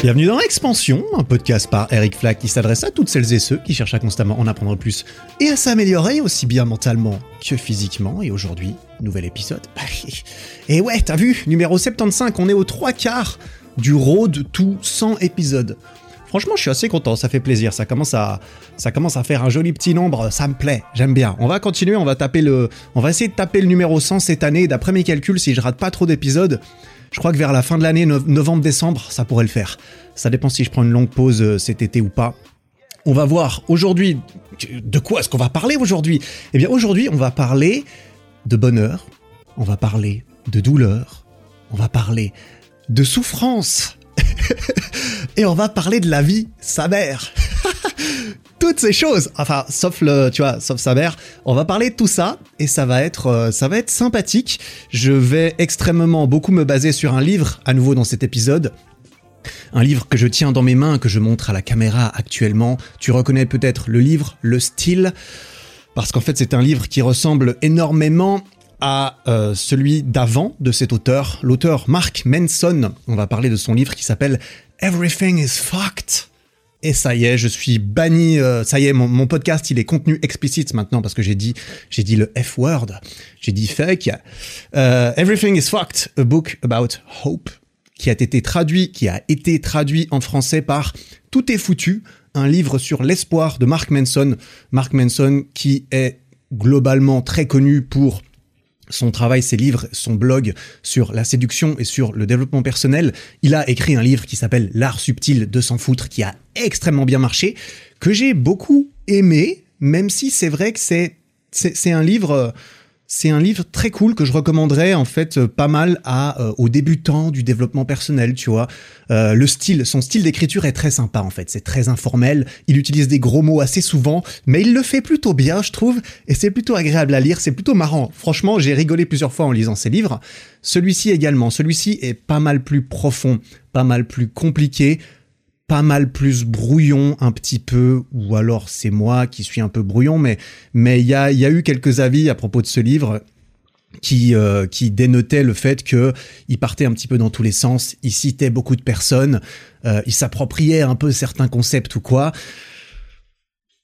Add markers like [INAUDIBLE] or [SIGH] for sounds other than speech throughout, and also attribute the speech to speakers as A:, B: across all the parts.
A: Bienvenue dans Expansion, un podcast par Eric Flack qui s'adresse à toutes celles et ceux qui cherchent à constamment en apprendre plus et à s'améliorer aussi bien mentalement que physiquement. Et aujourd'hui, nouvel épisode. [LAUGHS] Et ouais, t'as vu, numéro 75, on est aux trois quarts du road to 100 épisodes. Franchement, je suis assez content, ça fait plaisir, ça commence à, ça commence à faire un joli petit nombre, ça me plaît, j'aime bien. On va continuer, on va taper le, on va essayer de taper le numéro 100 cette année. D'après mes calculs, si je rate pas trop d'épisodes, je crois que vers la fin de l'année, novembre-décembre, ça pourrait le faire. Ça dépend si je prends une longue pause euh, cet été ou pas. On va voir aujourd'hui de quoi est-ce qu'on va parler aujourd'hui? Eh bien aujourd'hui, on va parler de bonheur, on va parler de douleur, on va parler de souffrance. [LAUGHS] Et on va parler de la vie, sa mère. [LAUGHS] Toutes ces choses, enfin, sauf le, tu vois, sauf sa mère. On va parler de tout ça et ça va être, euh, ça va être sympathique. Je vais extrêmement beaucoup me baser sur un livre à nouveau dans cet épisode. Un livre que je tiens dans mes mains, que je montre à la caméra actuellement. Tu reconnais peut-être le livre, le style, parce qu'en fait c'est un livre qui ressemble énormément à euh, celui d'avant de cet auteur, l'auteur Mark Manson. On va parler de son livre qui s'appelle Everything is Fucked. Et ça y est, je suis banni. Euh, ça y est, mon, podcast, il est contenu explicite maintenant parce que j'ai dit, j'ai dit le F word. J'ai dit fake. Euh, Everything is fucked, a book about hope, qui a été traduit, qui a été traduit en français par Tout est foutu, un livre sur l'espoir de Mark Manson. Mark Manson, qui est globalement très connu pour son travail, ses livres, son blog sur la séduction et sur le développement personnel. Il a écrit un livre qui s'appelle L'art subtil de s'en foutre, qui a extrêmement bien marché, que j'ai beaucoup aimé, même si c'est vrai que c'est, c'est, un livre c'est un livre très cool que je recommanderais en fait euh, pas mal à euh, aux débutants du développement personnel, tu vois. Euh, le style, son style d'écriture est très sympa en fait, c'est très informel. Il utilise des gros mots assez souvent, mais il le fait plutôt bien, je trouve, et c'est plutôt agréable à lire, c'est plutôt marrant. Franchement, j'ai rigolé plusieurs fois en lisant ses livres. Celui-ci également, celui-ci est pas mal plus profond, pas mal plus compliqué pas mal plus brouillon un petit peu, ou alors c'est moi qui suis un peu brouillon, mais mais il y a, y a eu quelques avis à propos de ce livre qui euh, qui dénotaient le fait que il partait un petit peu dans tous les sens, il citait beaucoup de personnes, euh, il s'appropriait un peu certains concepts ou quoi.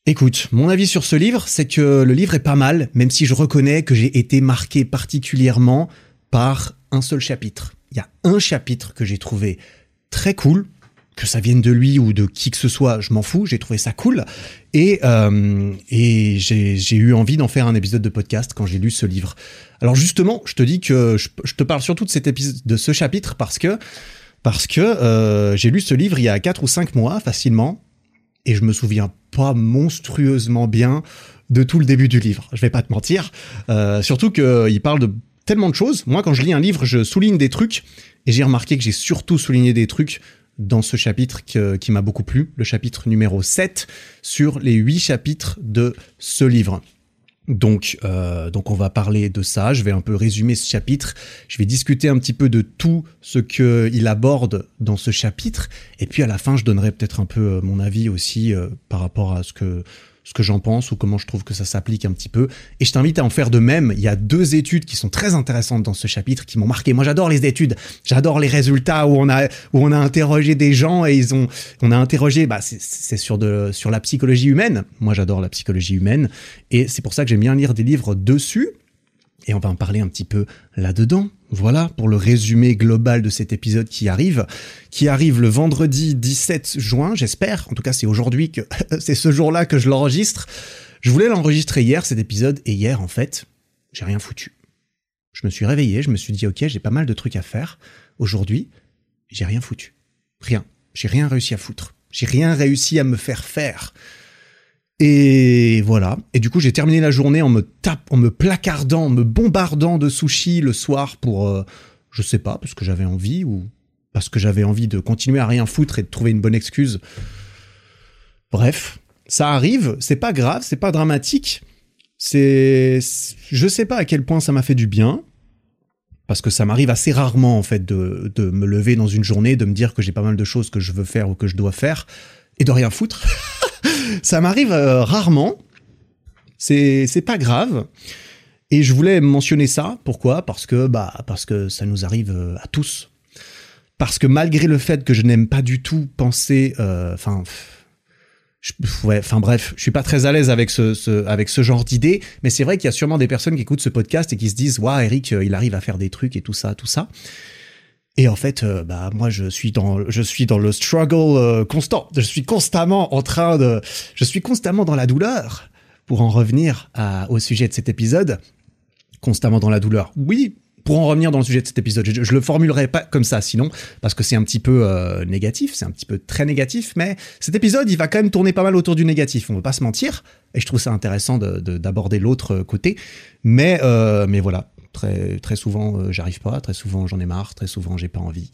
A: Écoute, mon avis sur ce livre, c'est que le livre est pas mal, même si je reconnais que j'ai été marqué particulièrement par un seul chapitre. Il y a un chapitre que j'ai trouvé très cool, que ça vienne de lui ou de qui que ce soit, je m'en fous, j'ai trouvé ça cool. Et, euh, et j'ai eu envie d'en faire un épisode de podcast quand j'ai lu ce livre. Alors justement, je te dis que je, te parle surtout de cet de ce chapitre parce que, parce que euh, j'ai lu ce livre il y a 4 ou 5 mois facilement, et je me souviens pas monstrueusement bien de tout le début du livre. Je vais pas te mentir. Euh, surtout qu'il parle de tellement de choses. Moi, quand je lis un livre, je souligne des trucs, et j'ai remarqué que j'ai surtout souligné des trucs dans ce chapitre qui m'a beaucoup plu, le chapitre numéro 7 sur les 8 chapitres de ce livre. Donc, euh, donc on va parler de ça. Je vais un peu résumer ce chapitre. Je vais discuter un petit peu de tout ce qu'il aborde dans ce chapitre. Et puis à la fin, je donnerai peut-être un peu euh, mon avis aussi euh, par rapport à ce que ce que j'en pense ou comment je trouve que ça s'applique un petit peu. Et je t'invite à en faire de même. Il y a deux études qui sont très intéressantes dans ce chapitre qui m'ont marqué. Moi, j'adore les études. J'adore les résultats où on a où on a interrogé des gens et ils ont on a interrogé. Bah, c'est sur de sur la psychologie humaine. Moi, j'adore la psychologie humaine et c'est pour ça que j'aime bien lire des livres dessus. Et on va en parler un petit peu là-dedans. Voilà pour le résumé global de cet épisode qui arrive, qui arrive le vendredi 17 juin, j'espère. En tout cas, c'est aujourd'hui que [LAUGHS] c'est ce jour-là que je l'enregistre. Je voulais l'enregistrer hier cet épisode et hier en fait, j'ai rien foutu. Je me suis réveillé, je me suis dit OK, j'ai pas mal de trucs à faire aujourd'hui, j'ai rien foutu. Rien. J'ai rien réussi à foutre. J'ai rien réussi à me faire faire. Et voilà. Et du coup, j'ai terminé la journée en me tape, en me placardant, en me bombardant de sushis le soir pour, euh, je sais pas, parce que j'avais envie ou parce que j'avais envie de continuer à rien foutre et de trouver une bonne excuse. Bref, ça arrive. C'est pas grave, c'est pas dramatique. C'est, je sais pas à quel point ça m'a fait du bien. Parce que ça m'arrive assez rarement, en fait, de, de me lever dans une journée, de me dire que j'ai pas mal de choses que je veux faire ou que je dois faire, et de rien foutre. [LAUGHS] ça m'arrive euh, rarement. C'est c'est pas grave. Et je voulais mentionner ça. Pourquoi? Parce que bah parce que ça nous arrive euh, à tous. parce que malgré le fait que je n'aime pas du tout penser, euh, enfin, enfin bref, je suis pas très à l'aise avec ce, avec ce genre d'idée, mais c'est vrai qu'il y a sûrement des personnes qui écoutent ce podcast et qui se disent, waouh, Eric, il arrive à faire des trucs et tout ça, tout ça. Et en fait, euh, bah moi je suis dans je suis dans le struggle constant. Je suis constamment en train de je suis constamment dans la douleur. Pour en revenir au sujet de cet épisode, constamment dans la douleur. Oui, pour en revenir dans le sujet de cet épisode, je, le formulerai pas comme ça, sinon, parce que c'est un petit peu euh, négatif, c'est un petit peu très négatif, mais cet épisode, il va quand même tourner pas mal autour du négatif, on ne veut pas se mentir, et je trouve ça intéressant d'aborder l'autre côté, mais, euh, mais voilà, très, souvent, euh, j'arrive pas, très souvent, j'en ai marre, très souvent, j'ai pas envie.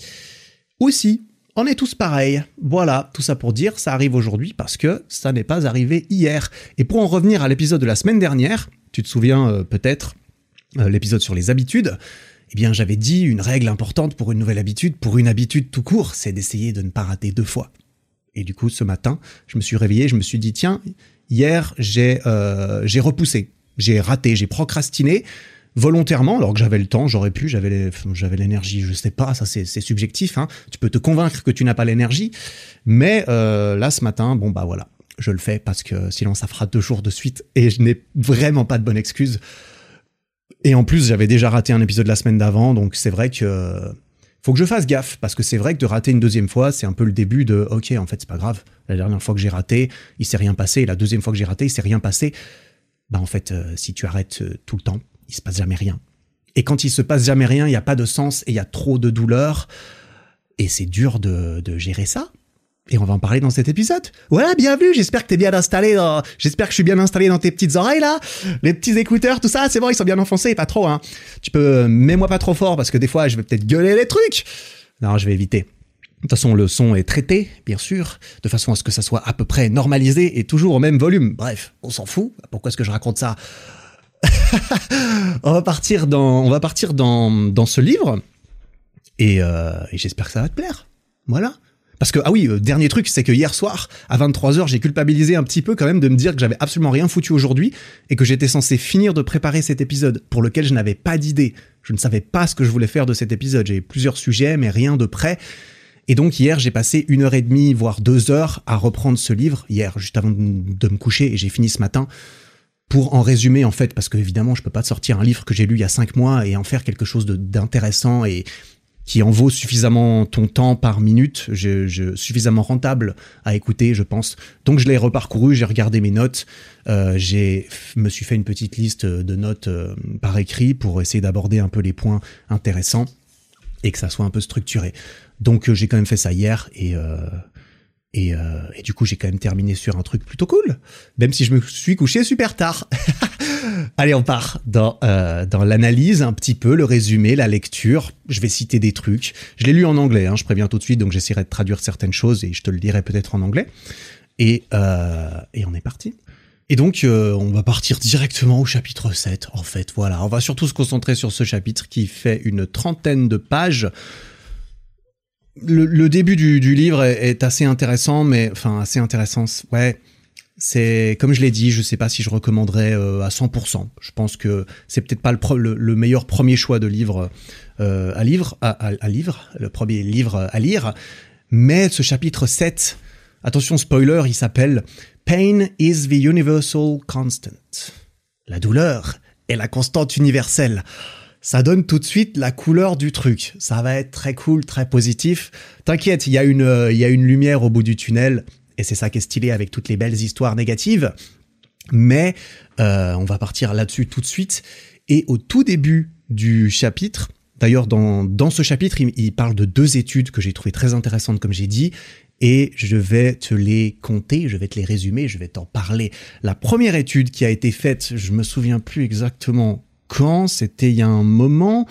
A: Aussi, on est tous pareils. Voilà, tout ça pour dire, ça arrive aujourd'hui parce que ça n'est pas arrivé hier. Et pour en revenir à l'épisode de la semaine dernière, tu te souviens peut-être, euh, l'épisode sur les habitudes, eh bien j'avais dit une règle importante pour une nouvelle habitude, pour une habitude tout court, c'est d'essayer de ne pas rater deux fois. Et du coup, ce matin, je me suis réveillé, je me suis dit, tiens, hier, euh, j'ai repoussé, j'ai raté, j'ai procrastiné volontairement, alors que j'avais le temps, j'aurais pu, j'avais l'énergie, je sais pas, ça c'est subjectif, hein. tu peux te convaincre que tu n'as pas l'énergie, mais euh, là ce matin, bon bah voilà, je le fais parce que sinon ça fera deux jours de suite et je n'ai vraiment pas de bonne excuse et en plus, j'avais déjà raté un épisode la semaine d'avant, donc c'est vrai que faut que je fasse gaffe parce que c'est vrai que de rater une deuxième fois, c'est un peu le début de OK, en fait, c'est pas grave. La dernière fois que j'ai raté, il s'est rien passé. La deuxième fois que j'ai raté, il s'est rien passé. Bah en fait, euh, si tu arrêtes euh, tout le temps, il se passe jamais rien. Et quand il se passe jamais rien, il n'y a pas de sens et il y a trop de douleur. Et c'est dur de, de gérer ça. Et on va en parler dans cet épisode. Voilà, bienvenue, j'espère que t'es bien installé. J'espère que je suis bien installé dans tes petites oreilles, là. Les petits écouteurs, tout ça, c'est bon, ils sont bien enfoncés, pas trop, hein. Tu peux... Mets-moi pas trop fort, parce que des fois, je vais peut-être gueuler les trucs. Non, je vais éviter. De toute façon, le son est traité, bien sûr, de façon à ce que ça soit à peu près normalisé et toujours au même volume. Bref, on s'en fout. Pourquoi est-ce que je raconte ça [LAUGHS] On va partir dans, on va partir dans, dans ce livre. Et, euh, j'espère que ça va te plaire. Voilà. Parce que, ah oui, euh, dernier truc, c'est que hier soir, à 23h, j'ai culpabilisé un petit peu quand même de me dire que j'avais absolument rien foutu aujourd'hui et que j'étais censé finir de préparer cet épisode pour lequel je n'avais pas d'idée. Je ne savais pas ce que je voulais faire de cet épisode. J'ai plusieurs sujets, mais rien de prêt. Et donc hier, j'ai passé une heure et demie, voire deux heures à reprendre ce livre, hier, juste avant de me coucher, et j'ai fini ce matin pour en résumer en fait, parce que évidemment je peux pas sortir un livre que j'ai lu il y a cinq mois et en faire quelque chose d'intéressant et, qui en vaut suffisamment ton temps par minute, je, suffisamment rentable à écouter, je pense. Donc je l'ai reparcouru, j'ai regardé mes notes, euh, j'ai me suis fait une petite liste de notes euh, par écrit pour essayer d'aborder un peu les points intéressants et que ça soit un peu structuré. Donc euh, j'ai quand même fait ça hier et et, et, du coup, j'ai quand même terminé sur un truc plutôt cool, même si je me suis couché super tard. [LAUGHS] Allez, on part dans, euh, dans l'analyse un petit peu, le résumé, la lecture. Je vais citer des trucs. Je l'ai lu en anglais, hein, je préviens tout de suite, donc j'essaierai de traduire certaines choses et je te le dirai peut-être en anglais. Et, euh, et on est parti. Et donc, euh, on va partir directement au chapitre 7, en fait. Voilà, on va surtout se concentrer sur ce chapitre qui fait une trentaine de pages. Le, début du, livre est, assez intéressant, mais enfin assez intéressant. Ouais, c'est comme je l'ai dit, je sais pas si je recommanderais euh, à 100%. Je pense que c'est peut-être pas le, le, meilleur premier choix de livre euh, à le premier livre à lire. Mais ce chapitre 7, attention spoiler, il s'appelle Pain is the universal constant. La douleur est la constante universelle. Ça donne tout de suite la couleur du truc. Ça va être très cool, très positif. T'inquiète, il y a une, il y a une lumière au bout du tunnel et c'est ça qui est stylé avec toutes les belles histoires négatives. Mais euh, on va partir là-dessus tout de suite. Et au tout début du chapitre, d'ailleurs dans, ce chapitre, il, parle de deux études que j'ai trouvées très intéressantes, comme j'ai dit, et je vais te les compter, je vais te les résumer, je vais t'en parler. La première étude qui a été faite, je me souviens plus exactement quand, c'était il y a un moment.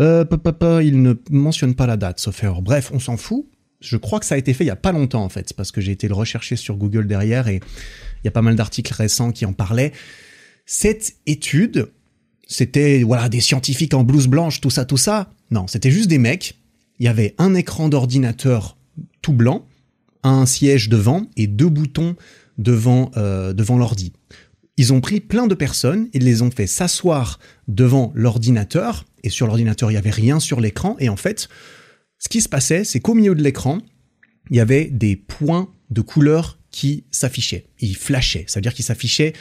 A: Euh, papa, il ne mentionne pas la date, sauf erreur. Bref, on s'en fout je crois que ça a été fait il y a pas longtemps en fait, parce que j'ai été le rechercher sur Google derrière et il y a pas mal d'articles récents qui en parlaient. Cette étude, c'était voilà des scientifiques en blouse blanche, tout ça, tout ça. Non, c'était juste des mecs. Il y avait un écran d'ordinateur tout blanc, un siège devant et deux boutons devant euh, devant l'ordi. Ils ont pris plein de personnes, ils les ont fait s'asseoir devant l'ordinateur et sur l'ordinateur il y avait rien sur l'écran et en fait Ce qui se passait, c'est qu'au milieu de l'écran, il y avait des points de couleur qui s'affichaient. Ils flashaient, ça veut dire qu'ils s'affichaient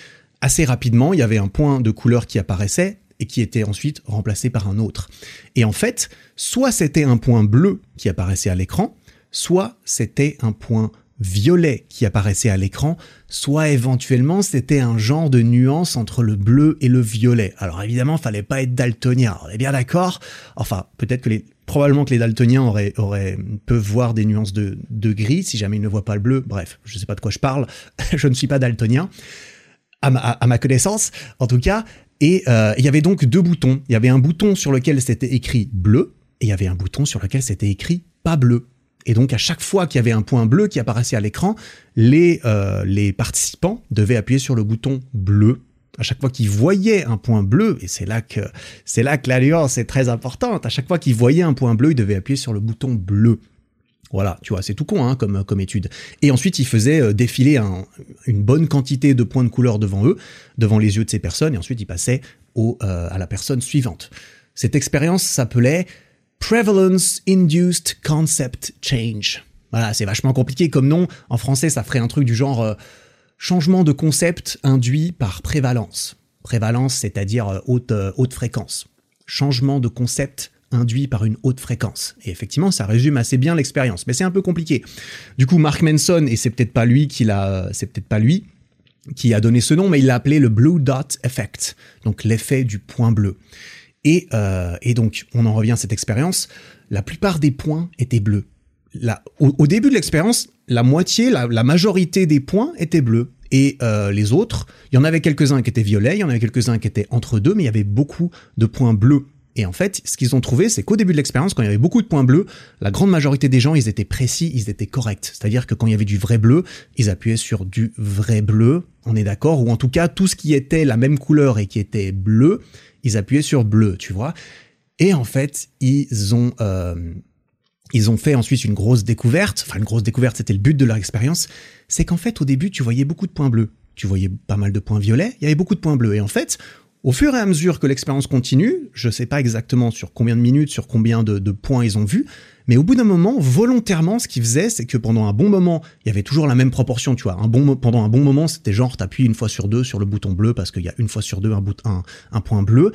A: assez rapidement. Il y avait un point de couleur qui apparaissait et qui était ensuite remplacé par un autre. Et en fait, soit c'était un point bleu qui apparaissait à l'écran, soit c'était un point violet qui apparaissait à l'écran, soit éventuellement c'était un genre de nuance entre le bleu et le violet. Alors évidemment, fallait pas être daltonien, on est bien d'accord. Enfin, peut-être que les, probablement que les daltoniens auraient, auraient, peuvent voir des nuances de, de gris si jamais ils ne voient pas le bleu. Bref, je sais pas de quoi je parle. [LAUGHS] je ne suis pas daltonien. À ma, à ma connaissance, en tout cas. Et euh, il y avait donc deux boutons. Il y avait un bouton sur lequel c'était écrit bleu, et il y avait un bouton sur lequel c'était écrit pas bleu. Et donc à chaque fois qu'il y avait un point bleu qui apparaissait à l'écran, les, euh, les participants devaient appuyer sur le bouton bleu. À chaque fois qu'ils voyaient un point bleu, et c'est là que c'est là que l'alliance est très importante. À chaque fois qu'ils voyaient un point bleu, ils devaient appuyer sur le bouton bleu. Voilà, tu vois, c'est tout con hein, comme, comme étude. Et ensuite, ils faisaient euh, défiler une bonne quantité de points de couleur devant eux, devant les yeux de ces personnes, et ensuite ils passaient au, euh, à la personne suivante. Cette expérience s'appelait Prevalence Induced Concept Change. Voilà, c'est vachement compliqué comme nom. En français, ça ferait un truc du genre euh, changement de concept induit par prévalence. Prévalence, c'est-à-dire euh, haute, euh, haute fréquence. Changement de concept induit par une haute fréquence. Et effectivement, ça résume assez bien l'expérience, mais c'est un peu compliqué. Du coup, Mark Manson, et c'est peut-être pas lui qui l'a, c'est peut-être pas lui qui a donné ce nom, mais il l'a appelé le Blue Dot Effect, donc l'effet du point bleu. Euh, et, donc, on en revient à cette expérience. La plupart des points étaient bleus. au, début de l'expérience, la moitié, la, majorité des points étaient bleus. Et euh, les autres, il y en avait quelques-uns qui étaient violets, il y en avait quelques-uns qui étaient entre deux, mais il y avait beaucoup de points bleus. Et en fait, ce qu'ils ont trouvé, c'est qu'au début de l'expérience, quand il y avait beaucoup de points bleus, la grande majorité des gens, ils étaient précis, ils étaient corrects. C'est-à-dire que quand il y avait du vrai bleu, ils appuyaient sur du vrai bleu, on est d'accord, ou en tout cas, tout ce qui était la même couleur et qui était bleu, ils appuyaient sur bleu, tu vois. Et en fait, ils ont, euh, ils ont fait ensuite une grosse découverte. Enfin, une grosse découverte, c'était le but de leur expérience. C'est qu'en fait, au début, tu voyais beaucoup de points bleus. Tu voyais pas mal de points violets. Il y avait beaucoup de points bleus. Et en fait, au fur et à mesure que l'expérience continue, je sais pas exactement sur combien de minutes, sur combien de, points ils ont vu, mais au bout d'un moment, volontairement, ce qu'ils faisaient, c'est que pendant un bon moment, il y avait toujours la même proportion, tu vois. Un bon, pendant un bon moment, c'était genre, t'appuies une fois sur deux sur le bouton bleu parce qu'il y a une fois sur deux un point bleu.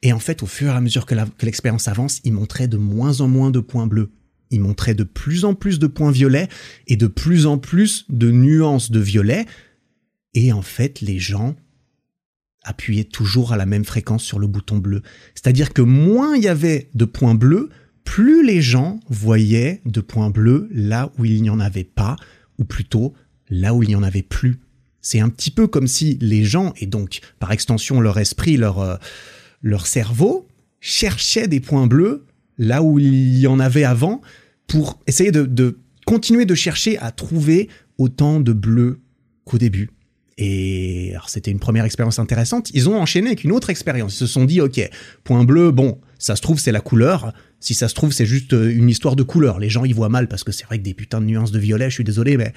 A: Et en fait, au fur et à mesure que l'expérience avance, ils montraient de moins en moins de points bleus. Ils montraient de plus en plus de points violets et de plus en plus de nuances de violet. Et en fait, les gens appuyaient toujours à la même fréquence sur le bouton bleu. C'est-à-dire que moins il y avait de points bleus, plus les gens voyaient de points bleus là où il n'y en avait pas, ou plutôt là où il n'y en avait plus. C'est un petit peu comme si les gens, et donc par extension leur esprit, leur, euh, leur cerveau, cherchaient des points bleus là où il y en avait avant, pour essayer de continuer de chercher à trouver autant de bleus qu'au début. Et c'était une première expérience intéressante. Ils ont enchaîné avec une autre expérience. Ils se sont dit, ok, point bleu, bon, ça se trouve c'est la couleur. Si ça se trouve, c'est juste euh, une histoire de couleur. Les gens y voient mal parce que c'est vrai que des putains de nuances de violet, je suis désolé, mais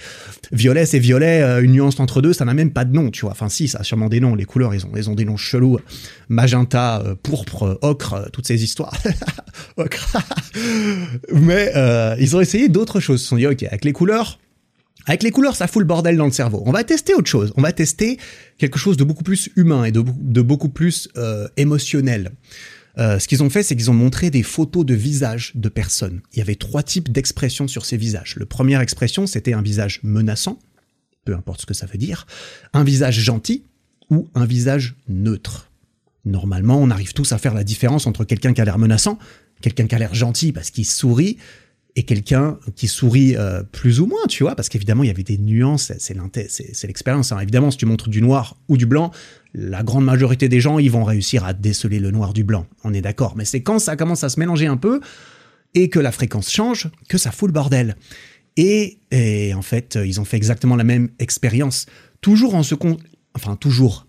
A: violet c'est violet, euh, une nuance entre deux, ça n'a même pas de nom, tu vois. Enfin si, ça a sûrement des noms. Les couleurs, ils ont, ils ont des noms chelous. Magenta, euh, pourpre, ocre, toutes ces histoires. [LAUGHS] ocre. [LAUGHS] mais ils ont essayé d'autres choses. Ils se sont dit, ok, avec les couleurs, avec les couleurs, ça fout le bordel dans le cerveau. On va tester autre chose. On va tester quelque chose de beaucoup plus humain et de, beaucoup plus émotionnel. Euh, ce qu'ils ont fait, c'est qu'ils ont montré des photos de visages de personnes. Il y avait trois types d'expressions sur ces visages. La première expression, c'était un visage menaçant, peu importe ce que ça veut dire, un visage gentil ou un visage neutre. Normalement, on arrive tous à faire la différence entre quelqu'un qui a l'air menaçant, quelqu'un qui a l'air gentil parce qu'il sourit, et quelqu'un qui sourit euh, plus ou moins, tu vois, parce qu'évidemment, il y avait des nuances, c'est l'expérience. Hein. Évidemment, si tu montres du noir ou du blanc, la grande majorité des gens, ils vont réussir à déceler le noir du blanc, on est d'accord. Mais c'est quand ça commence à se mélanger un peu, et que la fréquence change, que ça fout le bordel. Et, en fait, ils ont fait exactement la même expérience, toujours en se... Enfin, toujours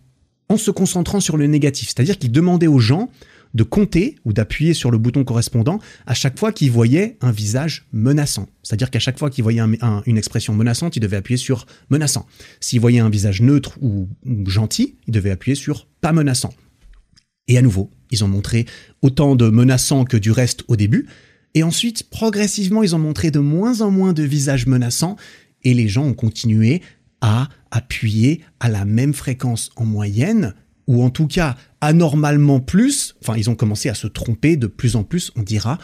A: en se concentrant sur le négatif. C'est-à-dire qu'ils demandaient aux gens de compter ou d'appuyer sur le bouton correspondant à chaque fois qu'il voyait un visage menaçant. C'est-à-dire qu'à chaque fois qu'il voyait une expression menaçante, il devait appuyer sur menaçant. S'il voyait un visage neutre ou, gentil, il devait appuyer sur pas menaçant. Et à nouveau, ils ont montré autant de menaçants que du reste au début. Et ensuite, progressivement, ils ont montré de moins en moins de visages menaçants et les gens ont continué à appuyer à la même fréquence en moyenne, ou en tout cas anormalement plus, enfin ils ont commencé à se tromper de plus en plus, on dira,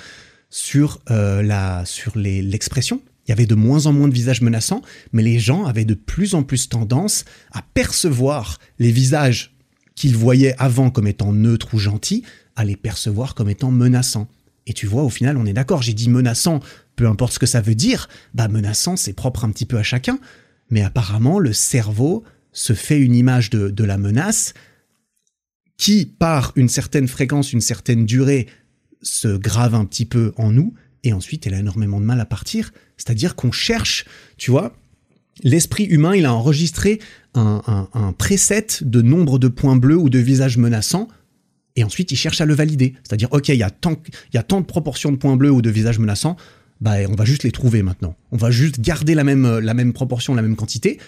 A: sur, euh, la, sur l'expression. Il y avait de moins en moins de visages menaçants, mais les gens avaient de plus en plus tendance à percevoir les visages qu'ils voyaient avant comme étant neutres ou gentils, à les percevoir comme étant menaçants. Et tu vois, au final, on est d'accord, j'ai dit menaçant, peu importe ce que ça veut dire, bah menaçant, c'est propre un petit peu à chacun, mais apparemment, le cerveau se fait une image de, de la menace qui, par une certaine fréquence, une certaine durée, se grave un petit peu en nous, et ensuite elle a énormément de mal à partir. C'est-à-dire qu'on cherche, tu vois, l'esprit humain, il a enregistré un, preset de nombre de points bleus ou de visages menaçants, et ensuite il cherche à le valider. C'est-à-dire, ok, il y, a tant, y a tant de proportions de points bleus ou de visages menaçants, bah on va juste les trouver maintenant. On va juste garder la même, la même proportion, la même quantité,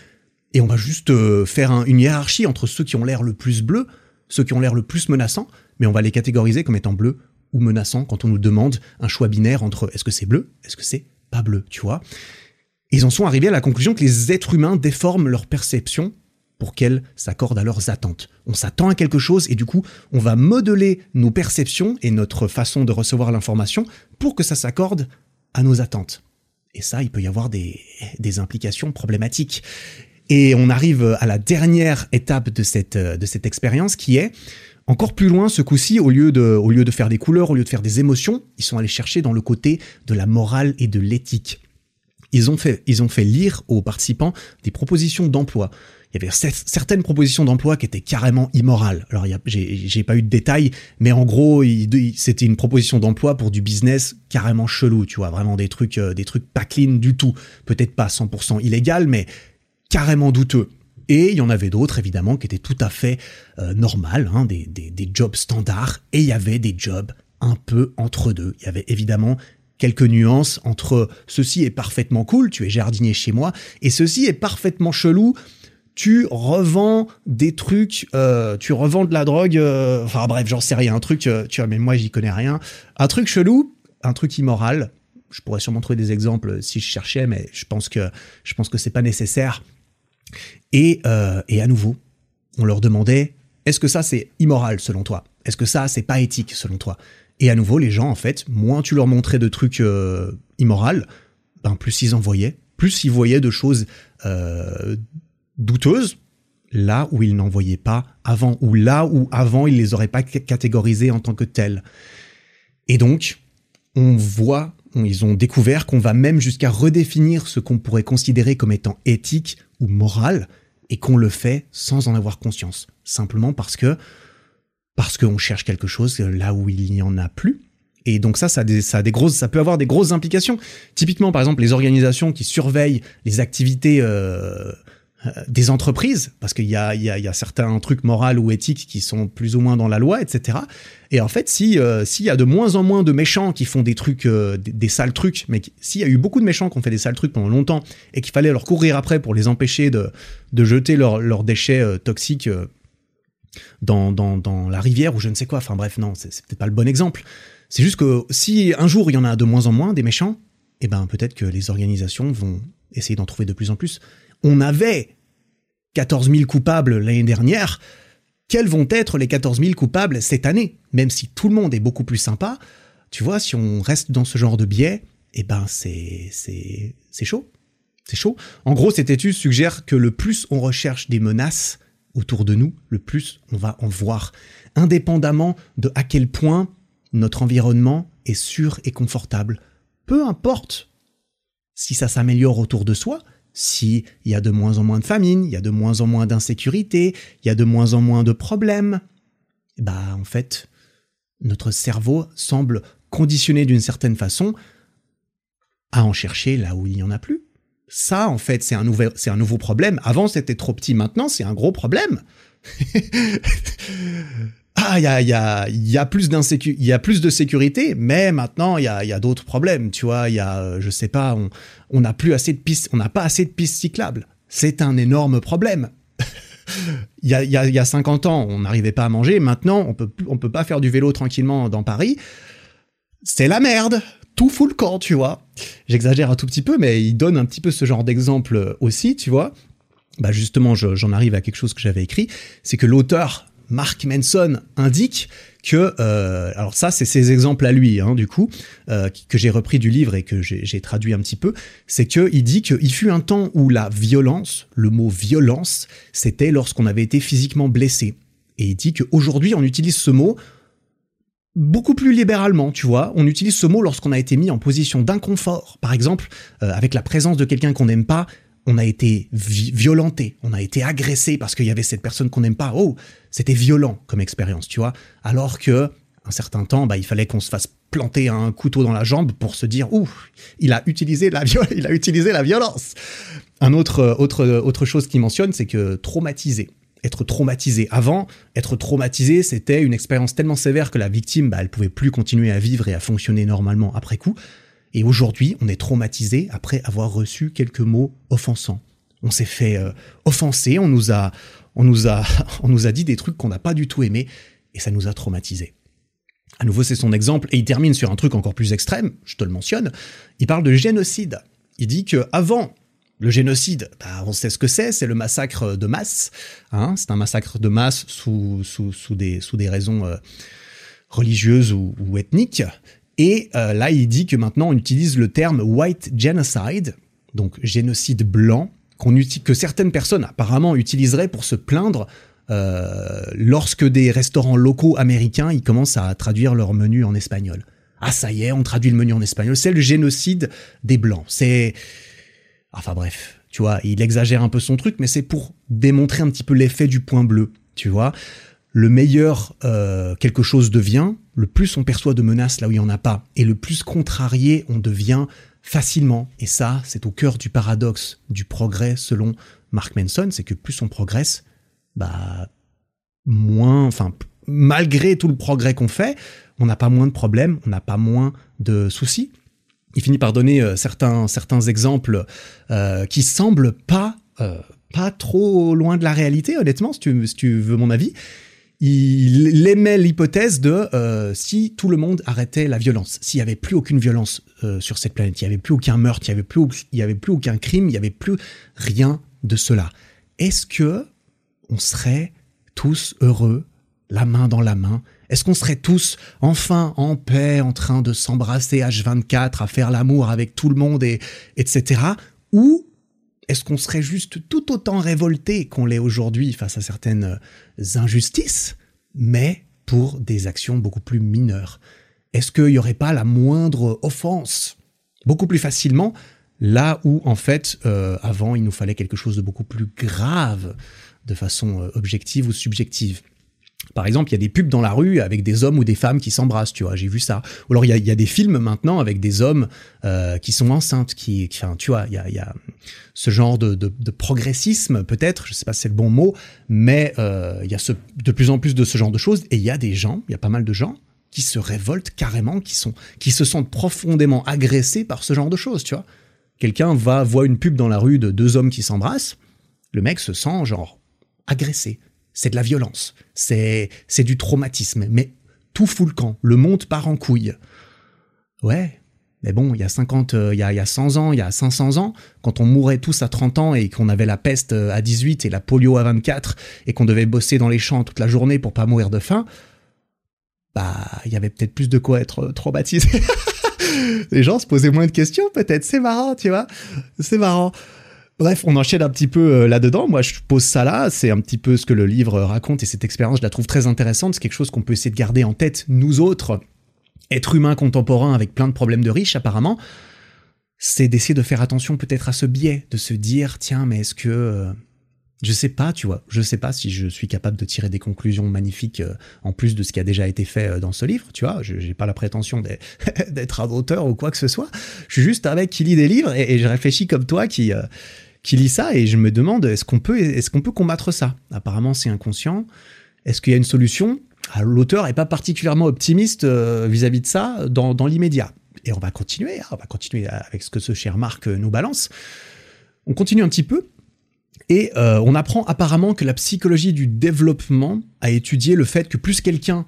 A: et on va juste euh, faire une hiérarchie entre ceux qui ont l'air le plus bleus, ceux qui ont l'air le plus menaçants, mais on va les catégoriser comme étant bleus ou menaçants quand on nous demande un choix binaire entre est-ce que c'est bleu, est-ce que c'est pas bleu, tu vois. Ils en sont arrivés à la conclusion que les êtres humains déforment leur perception pour qu'elle s'accorde à leurs attentes. On s'attend à quelque chose et du coup, on va modeler nos perceptions et notre façon de recevoir l'information pour que ça s'accorde à nos attentes. Et ça, il peut y avoir des, des implications problématiques. Et on arrive à la dernière étape de cette, de cette expérience qui est encore plus loin, ce coup-ci, au, lieu de, au lieu de faire des couleurs, au lieu de faire des émotions, ils sont allés chercher dans le côté de la morale et de l'éthique. Ils ont fait, ils ont fait lire aux participants des propositions d'emploi. Il y avait certaines propositions d'emploi qui étaient carrément immorales. Alors, j'ai pas eu de détails, mais en gros, c'était une proposition d'emploi pour du business carrément chelou, tu vois, vraiment des trucs, euh, des trucs pas clean du tout. Peut-être pas 100% illégal, mais carrément douteux. Et il y en avait d'autres, évidemment, qui étaient tout à fait euh, normales, hein, des, des, jobs standards, et il y avait des jobs un peu entre deux. Il y avait évidemment quelques nuances entre ceci est parfaitement cool, tu es jardinier chez moi, et ceci est parfaitement chelou, tu revends des trucs, euh, tu revends de la drogue, euh, enfin bref, j'en sais rien, un truc, tu vois, mais moi j'y connais rien, un truc chelou, un truc immoral. Je pourrais sûrement trouver des exemples si je cherchais, mais je pense que je pense que c'est pas nécessaire. Euh, et, à nouveau, on leur demandait est-ce que ça c'est immoral selon toi? Est-ce que ça c'est pas éthique selon toi? Et à nouveau, les gens en fait, moins tu leur montrais de trucs euh, immoraux, ben plus ils en voyaient, plus ils voyaient de choses euh, douteuses là où ils n'en voyaient pas avant, ou là où avant ils les auraient pas catégorisés en tant que tels. Et donc, on voit, ils ont découvert qu'on va même jusqu'à redéfinir ce qu'on pourrait considérer comme étant éthique ou moral, et qu'on le fait sans en avoir conscience, simplement parce que parce qu'on cherche quelque chose là où il n'y en a plus. Et donc ça, ça a, des, ça a des grosses, ça peut avoir des grosses implications. Typiquement, par exemple, les organisations qui surveillent les activités euh, des entreprises, parce qu'il y y, y a certains trucs moraux ou éthiques qui sont plus ou moins dans la loi, etc. Et en fait, si euh, s'il y a de moins en moins de méchants qui font des trucs, euh, des, sales trucs, mais s'il y a eu beaucoup de méchants qui ont fait des sales trucs pendant longtemps et qu'il fallait leur courir après pour les empêcher de, de jeter leurs déchets toxiques dans, dans, dans la rivière ou je ne sais quoi, enfin bref, non, c'est peut-être pas le bon exemple. C'est juste que si un jour il y en a de moins en moins des méchants, eh ben peut-être que les organisations vont essayer d'en trouver de plus en plus on avait 14 000 coupables l'année dernière, quels vont être les 14 000 coupables cette année? Même si tout le monde est beaucoup plus sympa, tu vois, si on reste dans ce genre de biais, eh ben c'est c'est c'est chaud. C'est chaud. En gros, cette étude suggère que le plus on recherche des menaces autour de nous, le plus on va en voir, indépendamment de à quel point notre environnement est sûr et confortable. Peu importe si ça s'améliore autour de soi, si il y a de moins en moins de famine, il y a de moins en moins d'insécurité, il y a de moins en moins de problèmes, bah en fait, notre cerveau semble conditionné d'une certaine façon à en chercher là où il n'y en a plus. Ça, en fait, c'est un, c'est un nouveau problème. Avant, c'était trop petit. Maintenant, c'est un gros problème. [LAUGHS] ah, il y a, y, a, plus il y a plus de sécurité, mais maintenant il y a, y a d'autres problèmes, tu vois. Il y a, je sais pas, on n'a plus assez de pistes, on n'a pas assez de pistes cyclables. C'est un énorme problème. [LAUGHS] il, y a, y a, y a 50 ans, on n'arrivait pas à manger. Maintenant, on peut on peut pas faire du vélo tranquillement dans Paris. C'est la merde. tout fout le camp, tu vois. J'exagère un tout petit peu, mais il donne un petit peu ce genre d'exemple aussi, tu vois. Bah justement, j'en arrive à quelque chose que j'avais écrit, c'est que l'auteur Mark Manson indique que, euh, alors ça c'est ses exemples à lui, hein, du coup, euh, que j'ai repris du livre et que j'ai traduit un petit peu, c'est qu'il dit qu'il fut un temps où la violence, le mot violence, c'était lorsqu'on avait été physiquement blessé. Et il dit qu'aujourd'hui on utilise ce mot beaucoup plus libéralement, tu vois. On utilise ce mot lorsqu'on a été mis en position d'inconfort. Par exemple, euh, avec la présence de quelqu'un qu'on n'aime pas, on a été violenté, on a été agressé parce qu'il y avait cette personne qu'on n'aime pas. Oh, c'était violent comme expérience, tu vois. Alors que un certain temps, bah, il fallait qu'on se fasse planter un couteau dans la jambe pour se dire ouh, il a utilisé la [LAUGHS] il a utilisé la violence. Un autre autre autre chose qu'il mentionne, c'est que traumatisé, être traumatisé. Avant, être traumatisé, c'était une expérience tellement sévère que la victime, bah, elle pouvait plus continuer à vivre et à fonctionner normalement après coup. Et aujourd'hui, on est traumatisé après avoir reçu quelques mots offensants. On s'est fait euh, offenser, on nous a, on nous a, [LAUGHS] on nous a dit des trucs qu'on n'a pas du tout aimés, et ça nous a traumatisés. À nouveau, c'est son exemple, et il termine sur un truc encore plus extrême, je te le mentionne. Il parle de génocide. Il dit que avant le génocide, bah, on sait ce que c'est, c'est le massacre de masse. Hein, c'est un massacre de masse sous, sous, sous, des, sous des raisons euh, religieuses ou, ou ethniques. Et euh, là, il dit que maintenant on utilise le terme white genocide, donc génocide blanc, que certaines personnes apparemment utiliseraient pour se plaindre euh, lorsque des restaurants locaux américains ils commencent à traduire leur menu en espagnol. Ah ça y est, on traduit le menu en espagnol. C'est le génocide des blancs. C'est enfin bref, tu vois, il exagère un peu son truc, mais c'est pour démontrer un petit peu l'effet du point bleu, tu vois le meilleur euh, quelque chose devient, le plus on perçoit de menaces là où il n'y en a pas, et le plus contrarié on devient facilement. Et ça, c'est au cœur du paradoxe du progrès selon Mark Manson, c'est que plus on progresse, bah moins, enfin malgré tout le progrès qu'on fait, on n'a pas moins de problèmes, on n'a pas moins de soucis. Il finit par donner euh, certains, certains exemples euh, qui semblent pas, pas trop loin de la réalité, honnêtement, si tu, si tu veux mon avis il émet l'hypothèse de euh, si tout le monde arrêtait la violence, s'il n'y avait plus aucune violence euh, sur cette planète, il n'y avait plus aucun meurtre, il n'y avait, plus, avait plus aucun crime, il n'y avait plus rien de cela. Est-ce que on serait tous heureux, la main dans la main? Est-ce qu'on serait tous enfin en paix, en train de s'embrasser H24, à faire l'amour avec tout le monde, et, etc. Ou est-ce qu'on serait juste tout autant révolté qu'on l'est aujourd'hui face à certaines euh, injustices, mais pour des actions beaucoup plus mineures? Est-ce qu'il n'y aurait pas la moindre offense beaucoup plus facilement là où en fait euh, avant il nous fallait quelque chose de beaucoup plus grave de façon euh, objective ou subjective? Par exemple, il y a des pubs dans la rue avec des hommes ou des femmes qui s'embrassent, tu vois, j'ai vu ça. Ou alors il y a, des films maintenant avec des hommes euh, qui sont enceintes, qui, tu vois, il y a, ce genre de, progressisme peut-être, je sais pas si c'est le bon mot, mais euh, il y a de plus en plus de ce genre de choses et il y a des gens, il y a pas mal de gens qui se révoltent carrément, qui sont, qui se sentent profondément agressés par ce genre de choses, tu vois. Quelqu'un va voir une pub dans la rue de deux hommes qui s'embrassent, le mec se sent genre agressé c'est de la violence, c'est du traumatisme, mais tout fout le camp, le monde part en couille. Ouais, mais bon, il y a 50, euh, il, y a, il y a 100 ans, il y a 500 ans, quand on mourait tous à 30 ans et qu'on avait la peste euh, à 18 et la polio à 24 et qu'on devait bosser dans les champs toute la journée pour pas mourir de faim, bah, il y avait peut-être plus de quoi être euh, traumatisé. [LAUGHS] les gens se posaient moins de questions peut-être, c'est marrant, tu vois, c'est marrant. Bref, on enchaîne un petit peu euh, là-dedans. Moi, je pose ça là. C'est un petit peu ce que le livre raconte et cette expérience, je la trouve très intéressante. C'est quelque chose qu'on peut essayer de garder en tête, nous autres, êtres humains contemporains avec plein de problèmes de riches apparemment. C'est d'essayer de faire attention peut-être à ce biais, de se dire, tiens, mais est-ce que... Euh, je sais pas, tu vois. Je sais pas si je suis capable de tirer des conclusions magnifiques euh, en plus de ce qui a déjà été fait dans ce livre, tu vois. Je n'ai pas la prétention [LAUGHS] d'être un auteur ou quoi que ce soit. Je suis juste un mec qui lit des livres et, je réfléchis comme toi qui qui lit ça et je me demande est-ce qu'on peut qu'on peut combattre ça? Apparemment c'est inconscient. Est-ce qu'il y a une solution? Ah, L'auteur est pas particulièrement optimiste euh, vis-à-vis de ça dans, dans l'immédiat. Et on va continuer, hein, on va continuer avec ce que ce cher Marc nous balance. On continue un petit peu et euh, on apprend apparemment que la psychologie du développement a étudié le fait que plus quelqu'un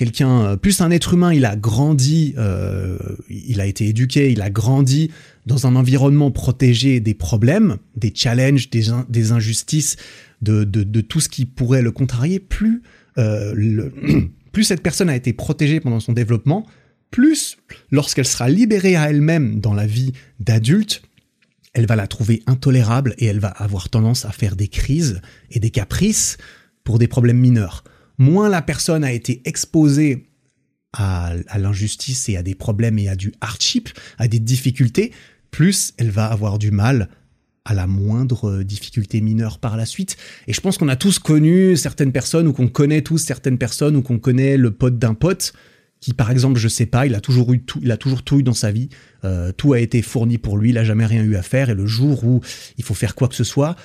A: quelqu'un, plus un être humain, il a grandi, euh, il a été éduqué, il a grandi dans un environnement protégé des problèmes, des challenges, des, injustices, de, tout ce qui pourrait le contrarier, euh, [CLEARS THROAT] plus cette personne a été protégée pendant son développement, plus lorsqu'elle sera libérée à elle-même dans la vie d'adulte, elle va la trouver intolérable et elle va avoir tendance à faire des crises et des caprices pour des problèmes mineurs. Moins la personne a été exposée à, l'injustice et à des problèmes et à du hardship, à des difficultés, plus elle va avoir du mal à la moindre difficulté mineure par la suite. Et je pense qu'on a tous connu certaines personnes ou qu'on connaît tous certaines personnes ou qu'on connaît le pote d'un pote qui, par exemple, je sais pas, il a toujours eu tout, il a toujours tout eu dans sa vie, euh, tout a été fourni pour lui, il a jamais rien eu à faire. Et le jour où il faut faire quoi que ce soit,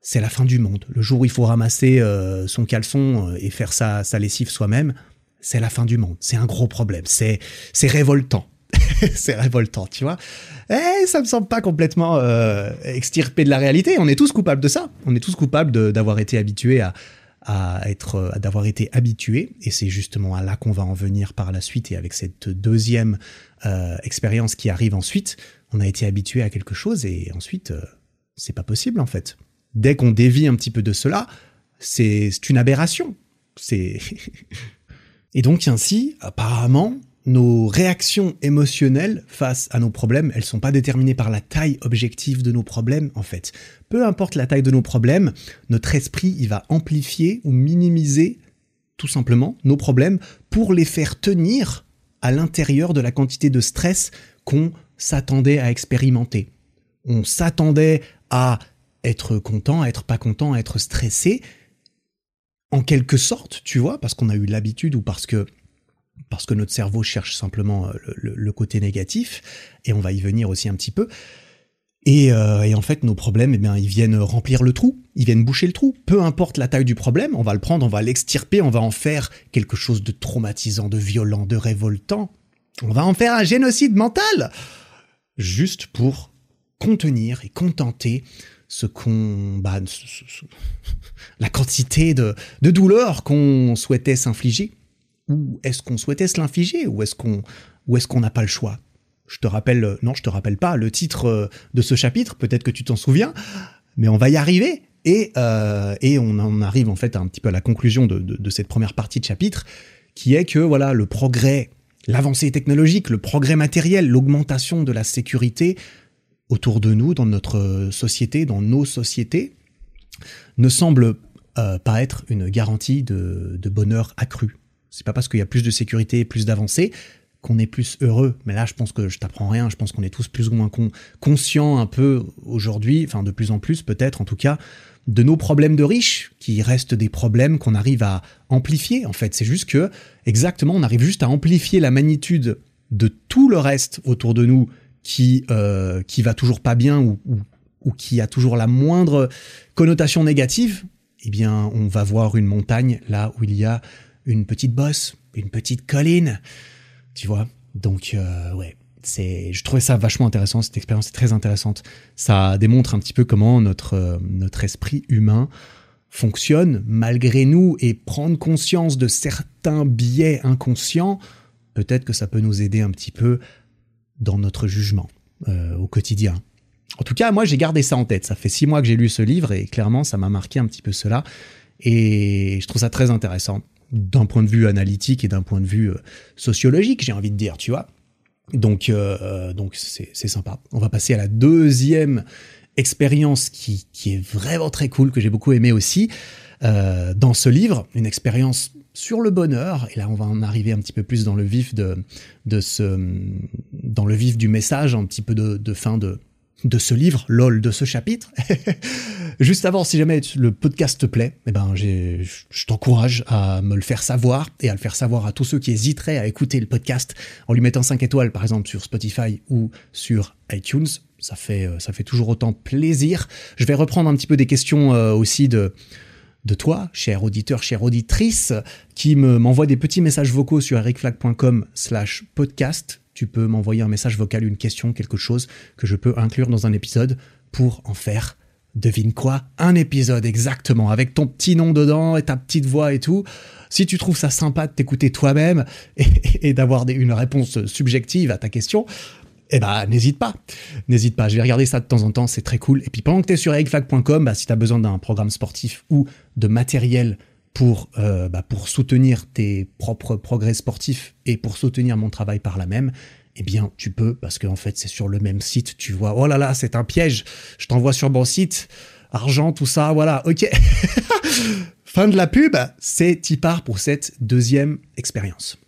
A: c'est la fin du monde. Le jour où il faut ramasser euh, son caleçon euh, et faire sa, lessive soi-même, c'est la fin du monde. C'est un gros problème. C'est révoltant. [LAUGHS] c'est révoltant, tu vois. Eh, ça me semble pas complètement euh, extirpé de la réalité. On est tous coupables de ça. On est tous coupables d'avoir été habitués à, être, d'avoir été habitués. Et c'est justement à là qu'on va en venir par la suite. Et avec cette deuxième expérience qui arrive ensuite, on a été habitué à quelque chose et ensuite, euh, c'est pas possible en fait. Dès qu'on dévie un petit peu de cela, c'est une aberration. C'est [LAUGHS] et donc ainsi, apparemment, nos réactions émotionnelles face à nos problèmes, elles sont pas déterminées par la taille objective de nos problèmes en fait. Peu importe la taille de nos problèmes, notre esprit il va amplifier ou minimiser tout simplement nos problèmes pour les faire tenir à l'intérieur de la quantité de stress qu'on s'attendait à expérimenter. On s'attendait à être content, être pas content, être stressé, en quelque sorte, tu vois, parce qu'on a eu l'habitude ou parce que parce que notre cerveau cherche simplement euh, le, le, côté négatif, et on va y venir aussi un petit peu. Et, euh, et, en fait, nos problèmes, eh bien, ils viennent remplir le trou, ils viennent boucher le trou. Peu importe la taille du problème, on va le prendre, on va l'extirper, on va en faire quelque chose de traumatisant, de violent, de révoltant. On va en faire un génocide mental, juste pour contenir et contenter ce qu'on, bah, [LAUGHS] la quantité de, de douleur qu'on souhaitait s'infliger ou est-ce qu'on souhaitait se l'infliger? Ou est-ce qu'on est-ce n'a pas le choix? Je te rappelle, non, je te rappelle pas le titre euh, de ce chapitre. Peut-être que tu t'en souviens, mais on va y arriver. Et, euh, et on en arrive en fait un petit peu à la conclusion de, de, de cette première partie de chapitre, qui est que voilà le progrès, l'avancée technologique, le progrès matériel, l'augmentation de la sécurité autour de nous, dans notre société, dans nos sociétés, ne semble euh, pas être une garantie de, bonheur accru. C'est pas parce qu'il y a plus de sécurité, plus d'avancée qu'on est plus heureux. Mais là, je pense que je t'apprends rien. Je pense qu'on est tous plus ou moins con conscients un peu aujourd'hui, enfin de plus en plus peut-être en tout cas, de nos problèmes de riches, qui restent des problèmes qu'on arrive à amplifier. En fait, c'est juste que exactement, on arrive juste à amplifier la magnitude de tout le reste autour de nous qui euh, qui va toujours pas bien ou, ou, qui a toujours la moindre connotation négative. Eh bien, on va voir une montagne là où il y a une petite bosse, une petite colline, tu vois? Donc euh, ouais, c'est, je trouvais ça vachement intéressant. Cette expérience est très intéressante. Ça démontre un petit peu comment notre euh, notre esprit humain fonctionne malgré nous et prendre conscience de certains biais inconscients. Peut-être que ça peut nous aider un petit peu dans notre jugement euh, au quotidien. En tout cas, moi, j'ai gardé ça en tête. Ça fait six mois que j'ai lu ce livre et clairement, ça m'a marqué un petit peu cela. Et je trouve ça très intéressant d'un point de vue analytique et d'un point de vue euh, sociologique, j'ai envie de dire, tu vois. Donc, euh, donc c'est, c'est sympa. On va passer à la deuxième expérience qui, qui est vraiment très cool, que j'ai beaucoup aimé aussi dans ce livre, une expérience sur le bonheur. Et là, on va en arriver un petit peu plus dans le vif de, de ce, dans le vif du message, un petit peu de, fin de, de ce livre, lol, de ce chapitre. [LAUGHS] Juste avant, si jamais le podcast te plaît, eh ben, je t'encourage à me le faire savoir et à le faire savoir à tous ceux qui hésiteraient à écouter le podcast en lui mettant 5 étoiles, par exemple, sur Spotify ou sur iTunes. Ça fait, euh, ça fait toujours autant plaisir. Je vais reprendre un petit peu des questions euh, aussi de, de toi, cher auditeur, chère auditrice, qui me, m'envoie des petits messages vocaux sur ericflag.com slash podcast tu peux m'envoyer un message vocal, une question, quelque chose que je peux inclure dans un épisode pour en faire Devine quoi Un épisode exactement, avec ton petit nom dedans et ta petite voix et tout. Si tu trouves ça sympa de t'écouter toi-même et, d'avoir une réponse subjective à ta question, eh ben, n'hésite pas. N'hésite pas. Je vais regarder ça de temps en temps, c'est très cool. Et puis, pendant que tu es sur egflag.com, bah, si tu as besoin d'un programme sportif ou de matériel pour, euh, bah, pour soutenir tes propres progrès sportifs et pour soutenir mon travail par là même, eh bien, tu peux, parce qu'en fait, c'est sur le même site. Tu vois, oh là là, c'est un piège. Je t'envoie sur mon site. Argent, tout ça, voilà, ok. [LAUGHS] fin de la pub, c'est Tipar pour cette deuxième expérience.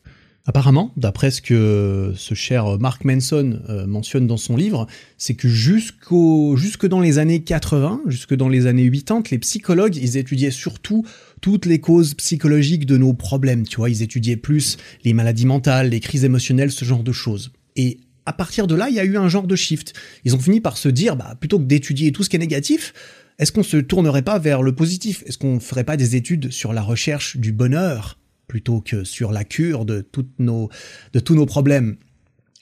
A: Apparemment, d'après ce que ce cher Mark Manson euh, mentionne dans son livre, c'est que jusqu'au, jusque dans les années 80, jusque dans les années 80, les psychologues, ils étudiaient surtout toutes les causes psychologiques de nos problèmes, tu vois, ils étudiaient plus les maladies mentales, les crises émotionnelles, ce genre de choses. Et à partir de là, il y a eu un genre de shift. Ils ont fini par se dire, bah, plutôt que d'étudier tout ce qui est négatif, est-ce qu'on se tournerait pas vers le positif? Est-ce qu'on ferait pas des études sur la recherche du bonheur? Plutôt que sur la cure de, toutes nos, de tous nos problèmes.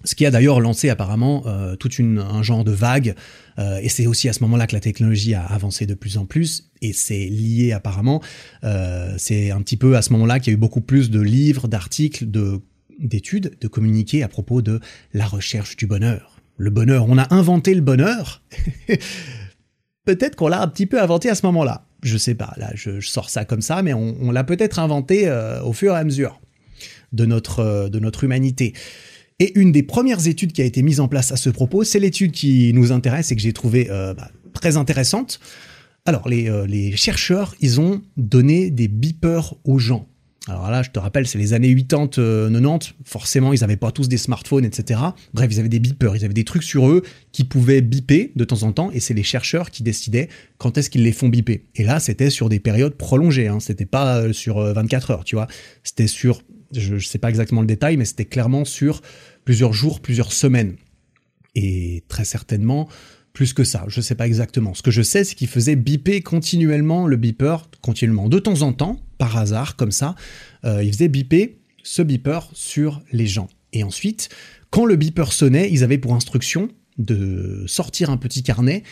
A: Ce qui a d'ailleurs lancé apparemment euh, tout un genre de vague, euh, et c'est aussi à ce moment-là que la technologie a avancé de plus en plus, et c'est lié apparemment, euh, c'est un petit peu à ce moment-là qu'il y a eu beaucoup plus de livres, d'articles, de, d'études, de communiqués à propos de la recherche du bonheur. Le bonheur, on a inventé le bonheur, [LAUGHS] peut-être qu'on l'a un petit peu inventé à ce moment-là je sais pas, là je, sors ça comme ça, mais on, l'a peut-être inventé euh, au fur et à mesure de notre, euh, de notre humanité. Et une des premières études qui a été mise en place à ce propos, c'est l'étude qui nous intéresse et que j'ai trouvée euh, bah, très intéressante. Alors les, les chercheurs, ils ont donné des beepers aux gens. Alors là, je te rappelle, c'est les années 80, 90. Euh, Forcément, ils n'avaient pas tous des smartphones, etc. Bref, ils avaient des beepers, ils avaient des trucs sur eux qui pouvaient biper de temps en temps, et c'est les chercheurs qui décidaient quand est-ce qu'ils les font biper. Et là, c'était sur des périodes prolongées. Hein. C'était pas euh, sur 24 euh, heures, tu vois. C'était sur, je, ne sais pas exactement le détail, mais c'était clairement sur plusieurs jours, plusieurs semaines. Et très certainement, plus que ça. Je sais pas exactement. Ce que je sais, c'est qu'ils faisaient biper continuellement le beeper, continuellement. De temps en temps, par hasard, comme ça, euh, ils faisaient biper ce beeper sur les gens. Et ensuite, quand le beeper sonnait, ils avaient pour instruction de sortir un petit carnet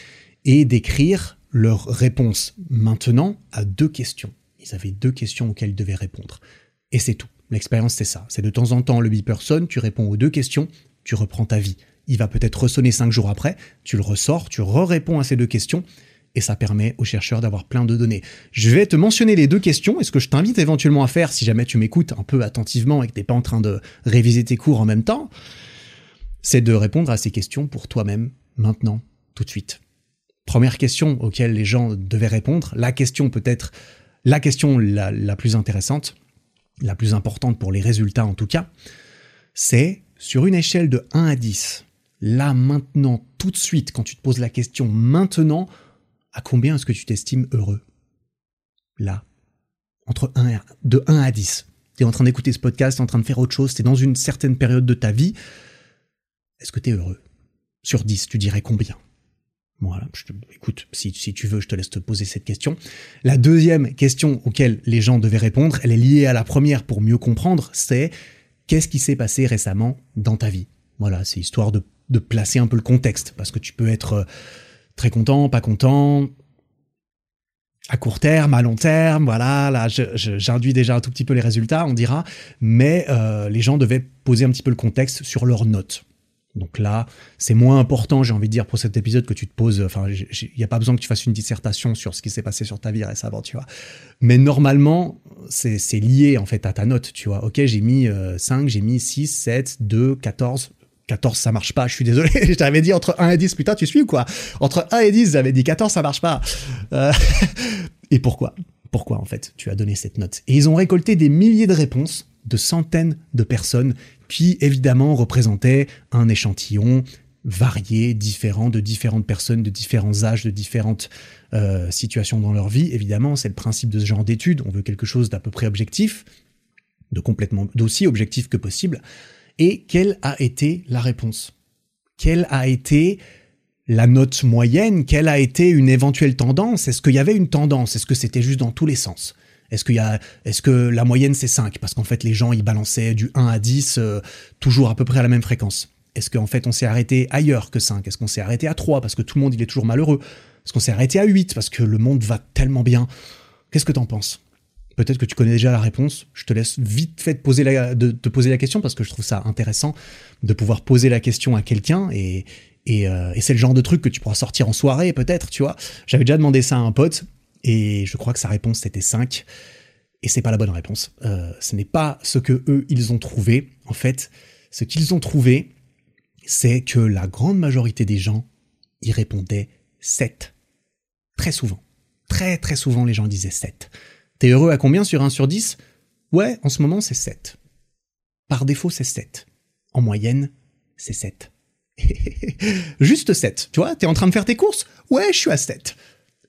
A: et d'écrire leur réponse maintenant à deux questions. Ils avaient deux questions auxquelles ils devaient répondre. Et c'est tout. L'expérience, c'est ça. C'est de temps en temps, le beeper sonne, tu réponds aux deux questions, tu reprends ta vie il va peut-être ressonner cinq jours après, tu le ressors, tu re-réponds à ces deux questions, et ça permet aux chercheurs d'avoir plein de données. Je vais te mentionner les deux questions, et ce que je t'invite éventuellement à faire, si jamais tu m'écoutes un peu attentivement et que t'es pas en train de réviser tes cours en même temps, c'est de répondre à ces questions pour toi-même, maintenant, tout de suite. Première question auxquelles les gens devaient répondre, la question peut-être, la question la plus intéressante, la plus importante pour les résultats en tout cas, c'est sur une échelle de 1 à 10, là, maintenant, tout de suite, quand tu te poses la question maintenant, à combien est-ce que tu t'estimes heureux Là, entre 1 de 1 à 10. Tu es en train d'écouter ce podcast, tu es en train de faire autre chose, tu es dans une certaine période de ta vie. Est-ce que tu es heureux Sur 10, tu dirais combien voilà, je te, écoute, si, tu veux, je te laisse te poser cette question. La deuxième question auquel les gens devaient répondre, elle est liée à la première pour mieux comprendre, c'est qu'est-ce qui s'est passé récemment dans ta vie? Voilà, c'est histoire de de placer un peu le contexte, parce que tu peux être euh, très content, pas content, à court terme, à long terme, voilà, là j'induis déjà un tout petit peu les résultats, on dira, mais euh, les gens devaient poser un petit peu le contexte sur leurs notes. Donc là, c'est moins important, j'ai envie de dire, pour cet épisode que tu te poses. Enfin, il n'y a pas besoin que tu fasses une dissertation sur ce qui s'est passé sur ta vie récemment, tu vois. Mais normalement, c'est lié en fait à ta note, tu vois. Ok, j'ai mis 5, euh, j'ai mis 6, 7, 2, 14. 14, ça marche pas, je suis désolé. [LAUGHS] je t'avais dit entre 1 et 10, putain, tu suis ou quoi? Entre 1 et 10, j'avais dit 14, ça marche pas. Euh, [LAUGHS] et pourquoi? Pourquoi, en fait, tu as donné cette note? Et ils ont récolté des milliers de réponses de centaines de personnes qui, évidemment, représentaient un échantillon varié, différent, de différentes personnes, de différents âges, de différentes euh, situations dans leur vie. Évidemment, c'est le principe de ce genre d'études. On veut quelque chose d'à peu près objectif, de complètement, d'aussi objectif que possible. Et quelle a été la réponse? Quelle a été la note moyenne? Quelle a été une éventuelle tendance? Est-ce qu'il y avait une tendance? Est-ce que c'était juste dans tous les sens? Est-ce que la moyenne c'est 5 Parce qu'en fait, les gens, ils balançaient du 1 à 10, euh, toujours à peu près à la même fréquence. Est-ce qu'en fait on s'est arrêté ailleurs que 5 Est-ce qu'on s'est arrêté à 3 parce que tout le monde il est toujours malheureux. Est-ce qu'on s'est arrêté à 8 parce que le monde va tellement bien. Qu'est-ce que t'en penses? Peut-être que tu connais déjà la réponse. Je te laisse vite fait poser de te poser la question parce que je trouve ça intéressant de pouvoir poser la question à quelqu'un et, et, euh, et c'est le genre de truc que tu pourras sortir en soirée peut-être, tu vois. J'avais déjà demandé ça à un pote et je crois que sa réponse c'était 5 et c'est pas la bonne réponse. Euh, ce n'est pas ce que eux ils ont trouvé. En fait, ce qu'ils ont trouvé, c'est que la grande majorité des gens y répondaient 7. Très souvent. Très très souvent les gens disaient 7. T'es heureux à combien sur 1 sur 10 Ouais, en ce moment c'est 7. Par défaut c'est 7. En moyenne, c'est 7. [LAUGHS] Juste 7. Tu vois, t'es en train de faire tes courses? Ouais, je suis à 7.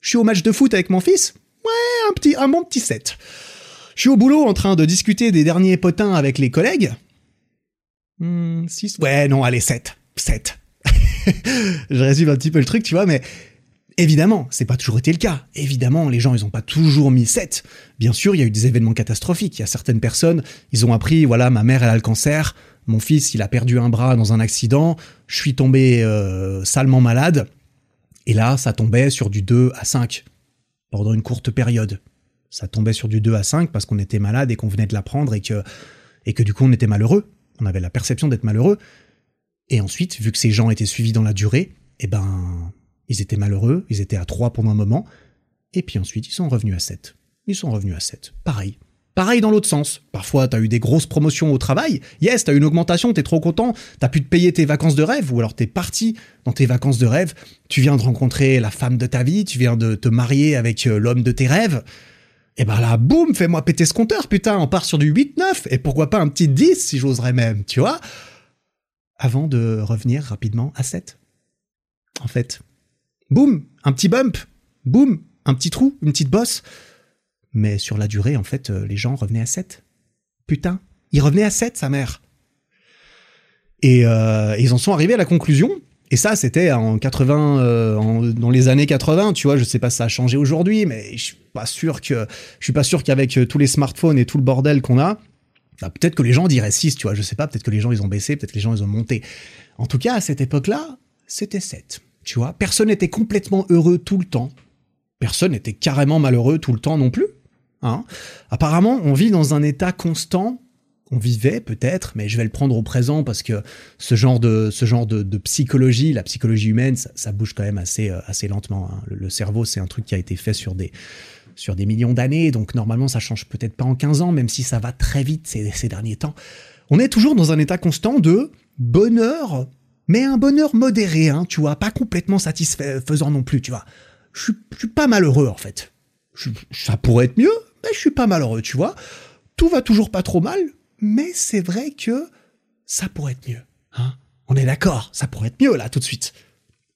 A: Je suis au match de foot avec mon fils? Ouais, un bon petit 7. Je suis au boulot en train de discuter des derniers potins avec les collègues. 6 hmm, Ouais, non, allez, 7. 7. [LAUGHS] je résume un petit peu le truc, tu vois, mais évidemment, c'est pas toujours été le cas. Évidemment, les gens, ils ont pas toujours mis 7. Bien sûr, il y a eu des événements catastrophiques. Il y a certaines personnes, ils ont appris, voilà, ma mère, elle a le cancer, mon fils, il a perdu un bras dans un accident, je suis tombé euh, salement malade. Et là, ça tombait sur du 2 à 5 pendant une courte période ça tombait sur du 2 à 5 parce qu'on était malade et qu'on venait de l'apprendre et que, et que du coup on était malheureux. On avait la perception d'être malheureux. Et ensuite, vu que ces gens étaient suivis dans la durée, eh ben, ils étaient malheureux, ils étaient à 3 pendant un moment, et puis ensuite ils sont revenus à 7. Ils sont revenus à 7. Pareil. Pareil dans l'autre sens. Parfois, t'as eu des grosses promotions au travail. Yes, t'as eu une augmentation, t'es trop content. T'as pu te payer tes vacances de rêve, ou alors t'es parti dans tes vacances de rêve. Tu viens de rencontrer la femme de ta vie, tu viens de te marier avec euh, l'homme de tes rêves. Et ben là, boum, fais-moi péter ce compteur, putain, on part sur du 8-9, et pourquoi pas un petit 10 si j'oserais même, tu vois Avant de revenir rapidement à 7. En fait, boum, un petit bump, boum, un petit trou, une petite bosse. Mais sur la durée, en fait, euh, les gens revenaient à 7. Putain, ils revenaient à 7, sa mère. Et euh, ils en sont arrivés à la conclusion et ça, c'était en 80, euh, dans les années 80, tu vois. Je sais pas si ça a changé aujourd'hui, mais je suis pas sûr que, je suis pas sûr qu'avec euh, tous les smartphones et tout le bordel qu'on a, bah, peut-être que les gens diraient 6, tu vois. Je sais pas, peut-être que les gens ils ont baissé, peut-être que les gens ils ont monté. En tout cas, à cette époque-là, c'était 7. Tu vois, personne n'était complètement heureux tout le temps. Personne n'était carrément malheureux tout le temps non plus. Hein. Apparemment, on vit dans un état constant on vivait peut-être, mais je vais le prendre au présent parce que ce genre de, psychologie, la psychologie humaine, ça, bouge quand même assez, euh, lentement. Hein. Le, cerveau, c'est un truc qui a été fait sur des, millions d'années, donc normalement ça change peut-être pas en 15 ans, même si ça va très vite ces derniers temps. On est toujours dans un état constant de bonheur, mais un bonheur modéré, hein, tu vois, pas complètement satisfaisant non plus, tu vois. Je suis pas malheureux en fait. ça pourrait être mieux, mais je suis pas malheureux, tu vois. Tout va toujours pas trop mal, mais c'est vrai que ça pourrait être mieux. Hein On est d'accord, ça pourrait être mieux là tout de suite.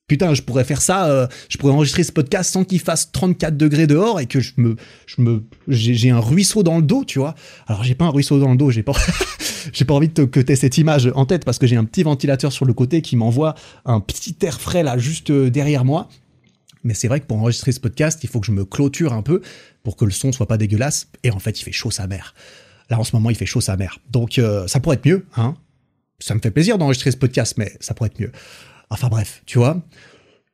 A: Putain, je pourrais faire ça, euh, je pourrais enregistrer ce podcast sans qu'il fasse 34 degrés dehors et que je me, je me, j'ai un ruisseau dans le dos, tu vois. Alors j'ai pas un ruisseau dans le dos, j'ai pas, [LAUGHS] j'ai pas envie de que t'aies cette image en tête parce que j'ai un petit ventilateur sur le côté qui m'envoie un petit air frais là juste euh, derrière moi. Mais c'est vrai que pour enregistrer ce podcast, il faut que je me clôture un peu pour que le son soit pas dégueulasse. Et en fait, il fait chaud sa mère. Là, en ce moment, il fait chaud sa mère. Donc, euh, ça pourrait être mieux, hein. Ça me fait plaisir d'enregistrer ce podcast, mais ça pourrait être mieux. Enfin bref, tu vois.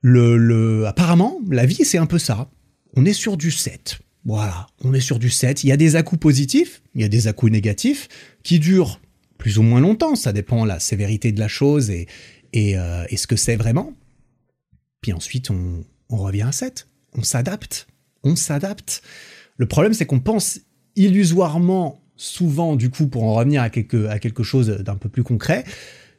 A: Le, le, apparemment, la vie, c'est un peu ça. On est sur du 7. Voilà, on est sur du 7. Il y a des à-coups positifs, il y a des à-coups négatifs, qui durent plus ou moins longtemps. Ça dépend de la sévérité de la chose et, et, euh, et ce que c'est vraiment. Puis ensuite, on, on revient à 7. On s'adapte. On s'adapte. Le problème, c'est qu'on pense illusoirement souvent, du coup, pour en revenir à quelque, à quelque chose d'un peu plus concret,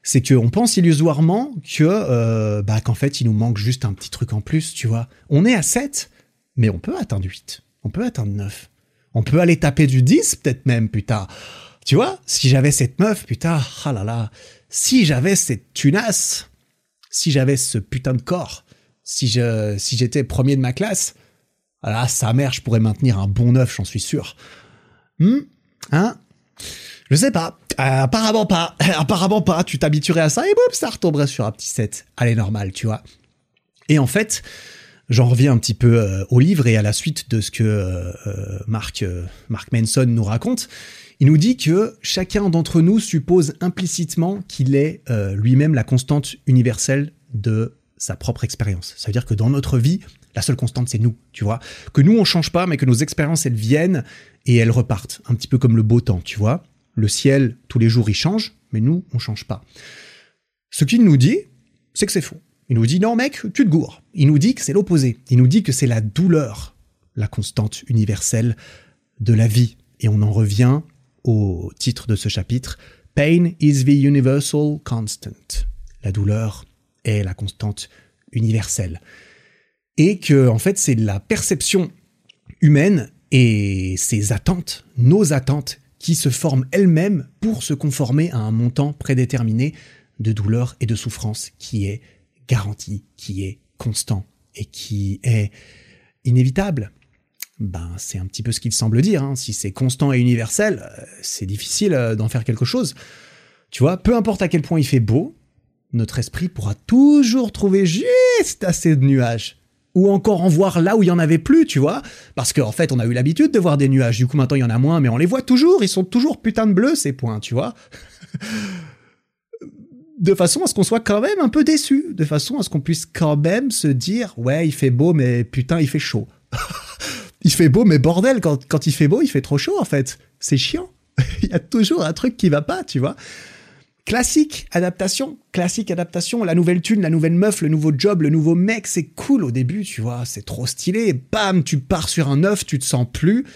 A: c'est qu'on pense illusoirement que, euh, bah, qu'en fait, il nous manque juste un petit truc en plus, tu vois. On est à 7, mais on peut atteindre 8. On peut atteindre 9. On peut aller taper du 10, peut-être même, putain. Tu vois, si j'avais cette meuf, putain, ah là là. Si j'avais cette tunasse, si j'avais ce putain de corps, si je, si j'étais premier de ma classe, ah là, sa mère, je pourrais maintenir un bon 9, j'en suis sûr. Hmm? Hein? Je sais pas. Euh, apparemment pas. [LAUGHS] apparemment pas. Tu t'habituerais à ça et boum, ça retomberait sur un petit 7. Allez, normal, tu vois. Et en fait, j'en reviens un petit peu au livre et à la suite de ce que Mark, Mark Manson nous raconte. Il nous dit que chacun d'entre nous suppose implicitement qu'il est lui-même la constante universelle de sa propre expérience. Ça veut dire que dans notre vie, la seule constante, c'est nous, tu vois. Que nous, on change pas, mais que nos expériences, elles viennent et elles repartent. Un petit peu comme le beau temps, tu vois. Le ciel, tous les jours, il change, mais nous, on change pas. Ce qu'il nous dit, c'est que c'est faux. Il nous dit, non, mec, tu te gourres. Il nous dit que c'est l'opposé. Il nous dit que c'est la douleur, la constante universelle de la vie. Et on en revient au titre de ce chapitre, Pain is the universal constant. La douleur est la constante universelle. Et que, en fait, c'est la perception humaine et ses attentes, nos attentes, qui se forment elles-mêmes pour se conformer à un montant prédéterminé de douleur et de souffrance qui est garanti, qui est constant et qui est inévitable. Ben, c'est un petit peu ce qu'il semble dire. Hein. Si c'est constant et universel, euh, c'est difficile euh, d'en faire quelque chose. Tu vois, peu importe à quel point il fait beau, notre esprit pourra toujours trouver juste assez de nuages. Ou encore en voir là où il y en avait plus, tu vois. Parce qu'en fait, on a eu l'habitude de voir des nuages. Du coup, maintenant, il y en a moins, mais on les voit toujours. Ils sont toujours putain de bleus, ces points, tu vois. [LAUGHS] de façon à ce qu'on soit quand même un peu déçu. De façon à ce qu'on puisse quand même se dire, ouais, il fait beau, mais putain, il fait chaud. [LAUGHS] il fait beau, mais bordel, quand, quand il fait beau, il fait trop chaud, en fait. C'est chiant. [LAUGHS] il y a toujours un truc qui va pas, tu vois. Classique adaptation, classique adaptation, la nouvelle thune, la nouvelle meuf, le nouveau job, le nouveau mec, c'est cool au début, tu vois, c'est trop stylé. Bam, tu pars sur un œuf, tu te sens plus.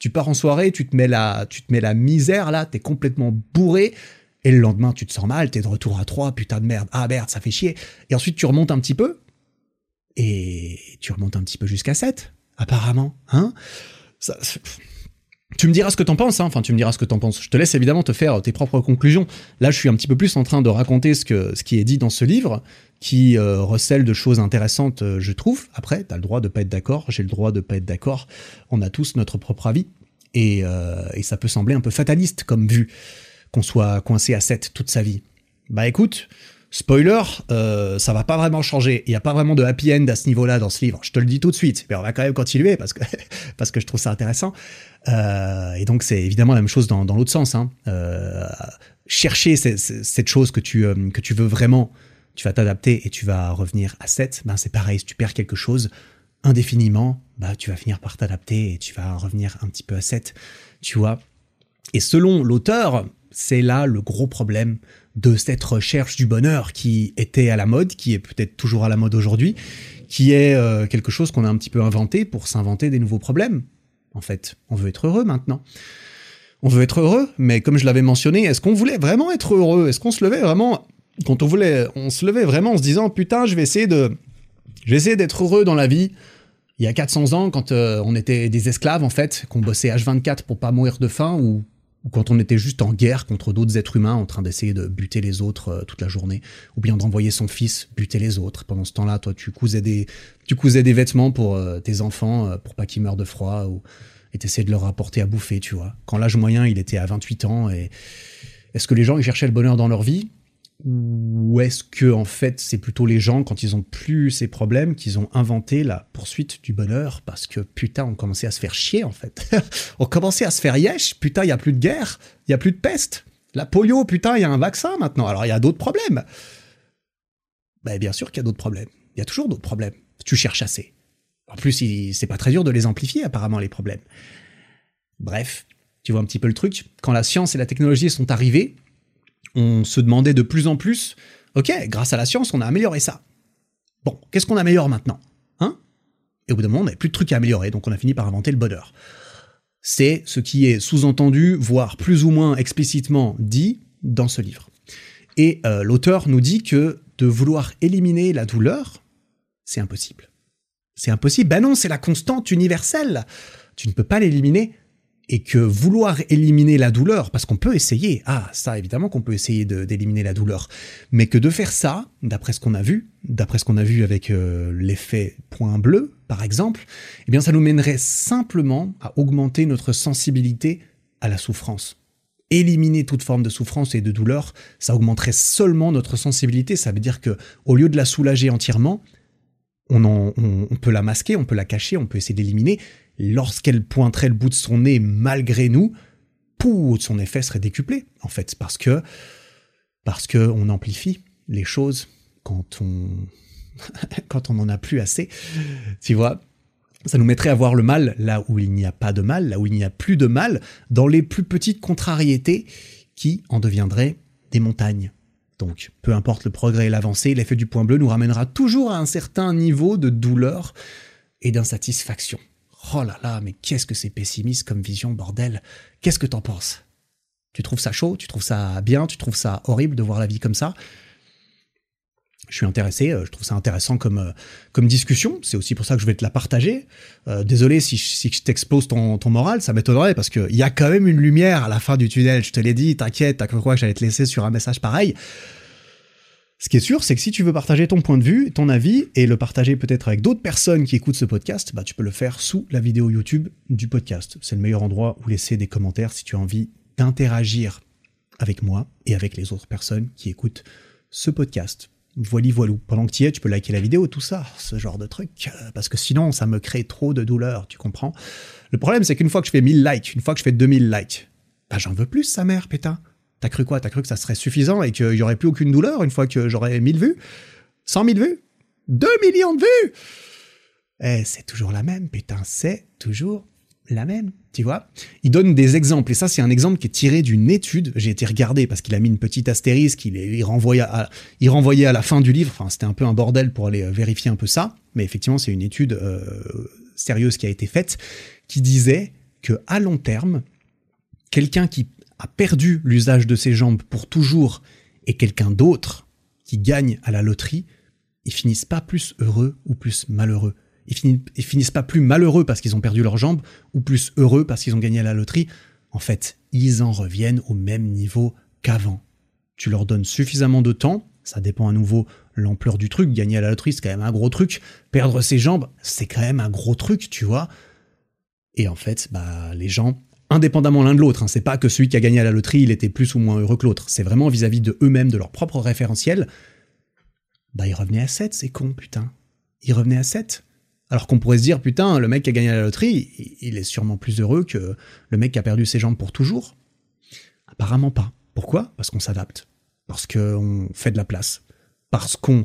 A: Tu pars en soirée, tu te mets la, tu te mets la misère là, t'es complètement bourré. Et le lendemain, tu te sens mal, t'es de retour à 3, putain de merde, ah merde, ça fait chier. Et ensuite, tu remontes un petit peu. Et tu remontes un petit peu jusqu'à 7, apparemment, hein. Tu me diras ce que t'en penses, hein. enfin tu me diras ce que t'en penses. Je te laisse évidemment te faire tes propres conclusions. Là, je suis un petit peu plus en train de raconter ce, que, ce qui est dit dans ce livre, qui euh, recèle de choses intéressantes, euh, je trouve. Après, t'as le droit de pas être d'accord, j'ai le droit de pas être d'accord. On a tous notre propre avis. Et, euh, et ça peut sembler un peu fataliste comme vue, qu'on soit coincé à 7 toute sa vie. Bah écoute, Spoiler, euh, ça va pas vraiment changer. Il n'y a pas vraiment de happy end à ce niveau-là dans ce livre. Je te le dis tout de suite. Mais on va quand même continuer parce que [LAUGHS] parce que je trouve ça intéressant. Euh, et donc c'est évidemment la même chose dans, dans l'autre sens. Hein. Euh, chercher cette chose que tu euh, que tu veux vraiment, tu vas t'adapter et tu vas revenir à 7. Ben c'est pareil. Si tu perds quelque chose indéfiniment, bah tu vas finir par t'adapter et tu vas revenir un petit peu à 7. Tu vois. Et selon l'auteur, c'est là le gros problème de cette recherche du bonheur qui était à la mode, qui est peut-être toujours à la mode aujourd'hui, qui est euh, quelque chose qu'on a un petit peu inventé pour s'inventer des nouveaux problèmes. En fait, on veut être heureux maintenant. On veut être heureux, mais comme je l'avais mentionné, est-ce qu'on voulait vraiment être heureux? Est-ce qu'on se levait vraiment quand on voulait, on se levait vraiment en se disant putain, je vais essayer de, je vais essayer d'être heureux dans la vie. Il y a 400 ans, quand euh, on était des esclaves en fait, qu'on bossait H24 pour pas mourir de faim ou ou quand on était juste en guerre contre d'autres êtres humains en train d'essayer de buter les autres euh, toute la journée, ou bien d'envoyer son fils buter les autres. Pendant ce temps-là, toi, tu cousais des, tu cousais des vêtements pour euh, tes enfants, euh, pour pas qu'ils meurent de froid, ou et t'essayais de leur apporter à bouffer, tu vois. Quand l'âge moyen, il était à 28 ans, et est-ce que les gens, ils cherchaient le bonheur dans leur vie? Ou est-ce que en fait c'est plutôt les gens quand ils ont plus ces problèmes qu'ils ont inventé la poursuite du bonheur parce que putain on commençait à se faire chier en fait. [LAUGHS] on commençait à se faire yesh, putain il y a plus de guerre, il y a plus de peste. La polio, putain il y a un vaccin maintenant. Alors il y a d'autres problèmes. Ben, bien sûr qu'il y a d'autres problèmes. Il y a toujours d'autres problèmes. Tu cherches assez. En plus c'est pas très dur de les amplifier apparemment les problèmes. Bref, tu vois un petit peu le truc. Quand la science et la technologie sont arrivées, on se demandait de plus en plus, ok, grâce à la science, on a amélioré ça. Bon, qu'est-ce qu'on améliore maintenant Hein? Et au bout d'un moment, on n'avait plus de trucs à améliorer, donc on a fini par inventer le bonheur. C'est ce qui est sous-entendu, voire plus ou moins explicitement dit dans ce livre. Et euh, l'auteur nous dit que de vouloir éliminer la douleur, c'est impossible. C'est impossible. Ben non, c'est la constante universelle. Tu ne peux pas l'éliminer et que vouloir éliminer la douleur, parce qu'on peut essayer, ah ça évidemment qu'on peut essayer d'éliminer la douleur, mais que de faire ça, d'après ce qu'on a vu, d'après ce qu'on a vu avec euh, l'effet point bleu par exemple, eh bien ça nous mènerait simplement à augmenter notre sensibilité à la souffrance. Éliminer toute forme de souffrance et de douleur, ça augmenterait seulement notre sensibilité, ça veut dire que au lieu de la soulager entièrement, on, on, peut la masquer, on peut la cacher, on peut essayer d'éliminer. Lorsqu'elle pointerait le bout de son nez malgré nous, pou, son effet serait décuplé, en fait, parce que parce que on amplifie les choses quand on [LAUGHS] quand on n'en a plus assez. Tu vois, ça nous mettrait à voir le mal là où il n'y a pas de mal, là où il n'y a plus de mal, dans les plus petites contrariétés qui en deviendraient des montagnes. Donc, peu importe le progrès et l'avancée, l'effet du point bleu nous ramènera toujours à un certain niveau de douleur et d'insatisfaction. Oh là là, mais qu'est-ce que c'est pessimiste comme vision, bordel. Qu'est-ce que t'en penses? Tu trouves ça chaud? Tu trouves ça bien? Tu trouves ça horrible de voir la vie comme ça? Je suis intéressé, euh, je trouve ça intéressant comme, euh, comme discussion, c'est aussi pour ça que je vais te la partager. Euh, désolé si, si je t'expose ton, ton moral, ça m'étonnerait parce qu'il y a quand même une lumière à la fin du tunnel, je te l'ai dit, t'inquiète, t'as cru quoi que j'allais te laisser sur un message pareil. Ce qui est sûr, c'est que si tu veux partager ton point de vue, ton avis, et le partager peut-être avec d'autres personnes qui écoutent ce podcast, bah tu peux le faire sous la vidéo YouTube du podcast. C'est le meilleur endroit où laisser des commentaires si tu as envie d'interagir avec moi et avec les autres personnes qui écoutent ce podcast. Voili voilou. Pendant que tu y es, tu peux liker la vidéo, tout ça, ce genre de truc. Euh, parce que sinon, ça me crée trop de douleur, tu comprends? Le problème, c'est qu'une fois que je fais 1000 likes, une fois que je fais 2000 likes, bah j'en veux plus, sa mère, pétain. T'as cru quoi? T'as cru que ça serait suffisant et qu'il y aurait plus aucune douleur une fois que j'aurais 1000 vues? 100 000 vues? 2 millions de vues? Eh, c'est toujours la même, pétain, c'est toujours la même, tu vois? Il donne des exemples, et ça c'est un exemple qui est tiré d'une étude, j'ai été regardé parce qu'il a mis une petite astérisque, il, il, renvoyait à, à la fin du livre, enfin c'était un peu un bordel pour aller euh, vérifier un peu ça, mais effectivement c'est une étude euh, sérieuse qui a été faite, qui disait que à long terme, quelqu'un qui a perdu l'usage de ses jambes pour toujours et quelqu'un d'autre qui gagne à la loterie, ils finissent pas plus heureux ou plus malheureux ils, finissent pas plus malheureux parce qu'ils ont perdu leurs jambes ou plus heureux parce qu'ils ont gagné à la loterie. En fait, ils en reviennent au même niveau qu'avant. Tu leur donnes suffisamment de temps, ça dépend à nouveau l'ampleur du truc. Gagner à la loterie, c'est quand même un gros truc. Perdre ses jambes, c'est quand même un gros truc, tu vois. Et en fait, bah, les gens, indépendamment l'un de l'autre, hein, c'est pas que celui qui a gagné à la loterie, il était plus ou moins heureux que l'autre. C'est vraiment vis-à-vis de eux-mêmes, de leur propre référentiel. Bah, ils revenaient à 7, c'est con, putain. Ils revenaient à 7. Alors qu'on pourrait se dire, putain, le mec qui a gagné la loterie, il est sûrement plus heureux que le mec qui a perdu ses jambes pour toujours. Apparemment pas. Pourquoi? Parce qu'on s'adapte. Parce qu'on fait de la place. Parce qu'on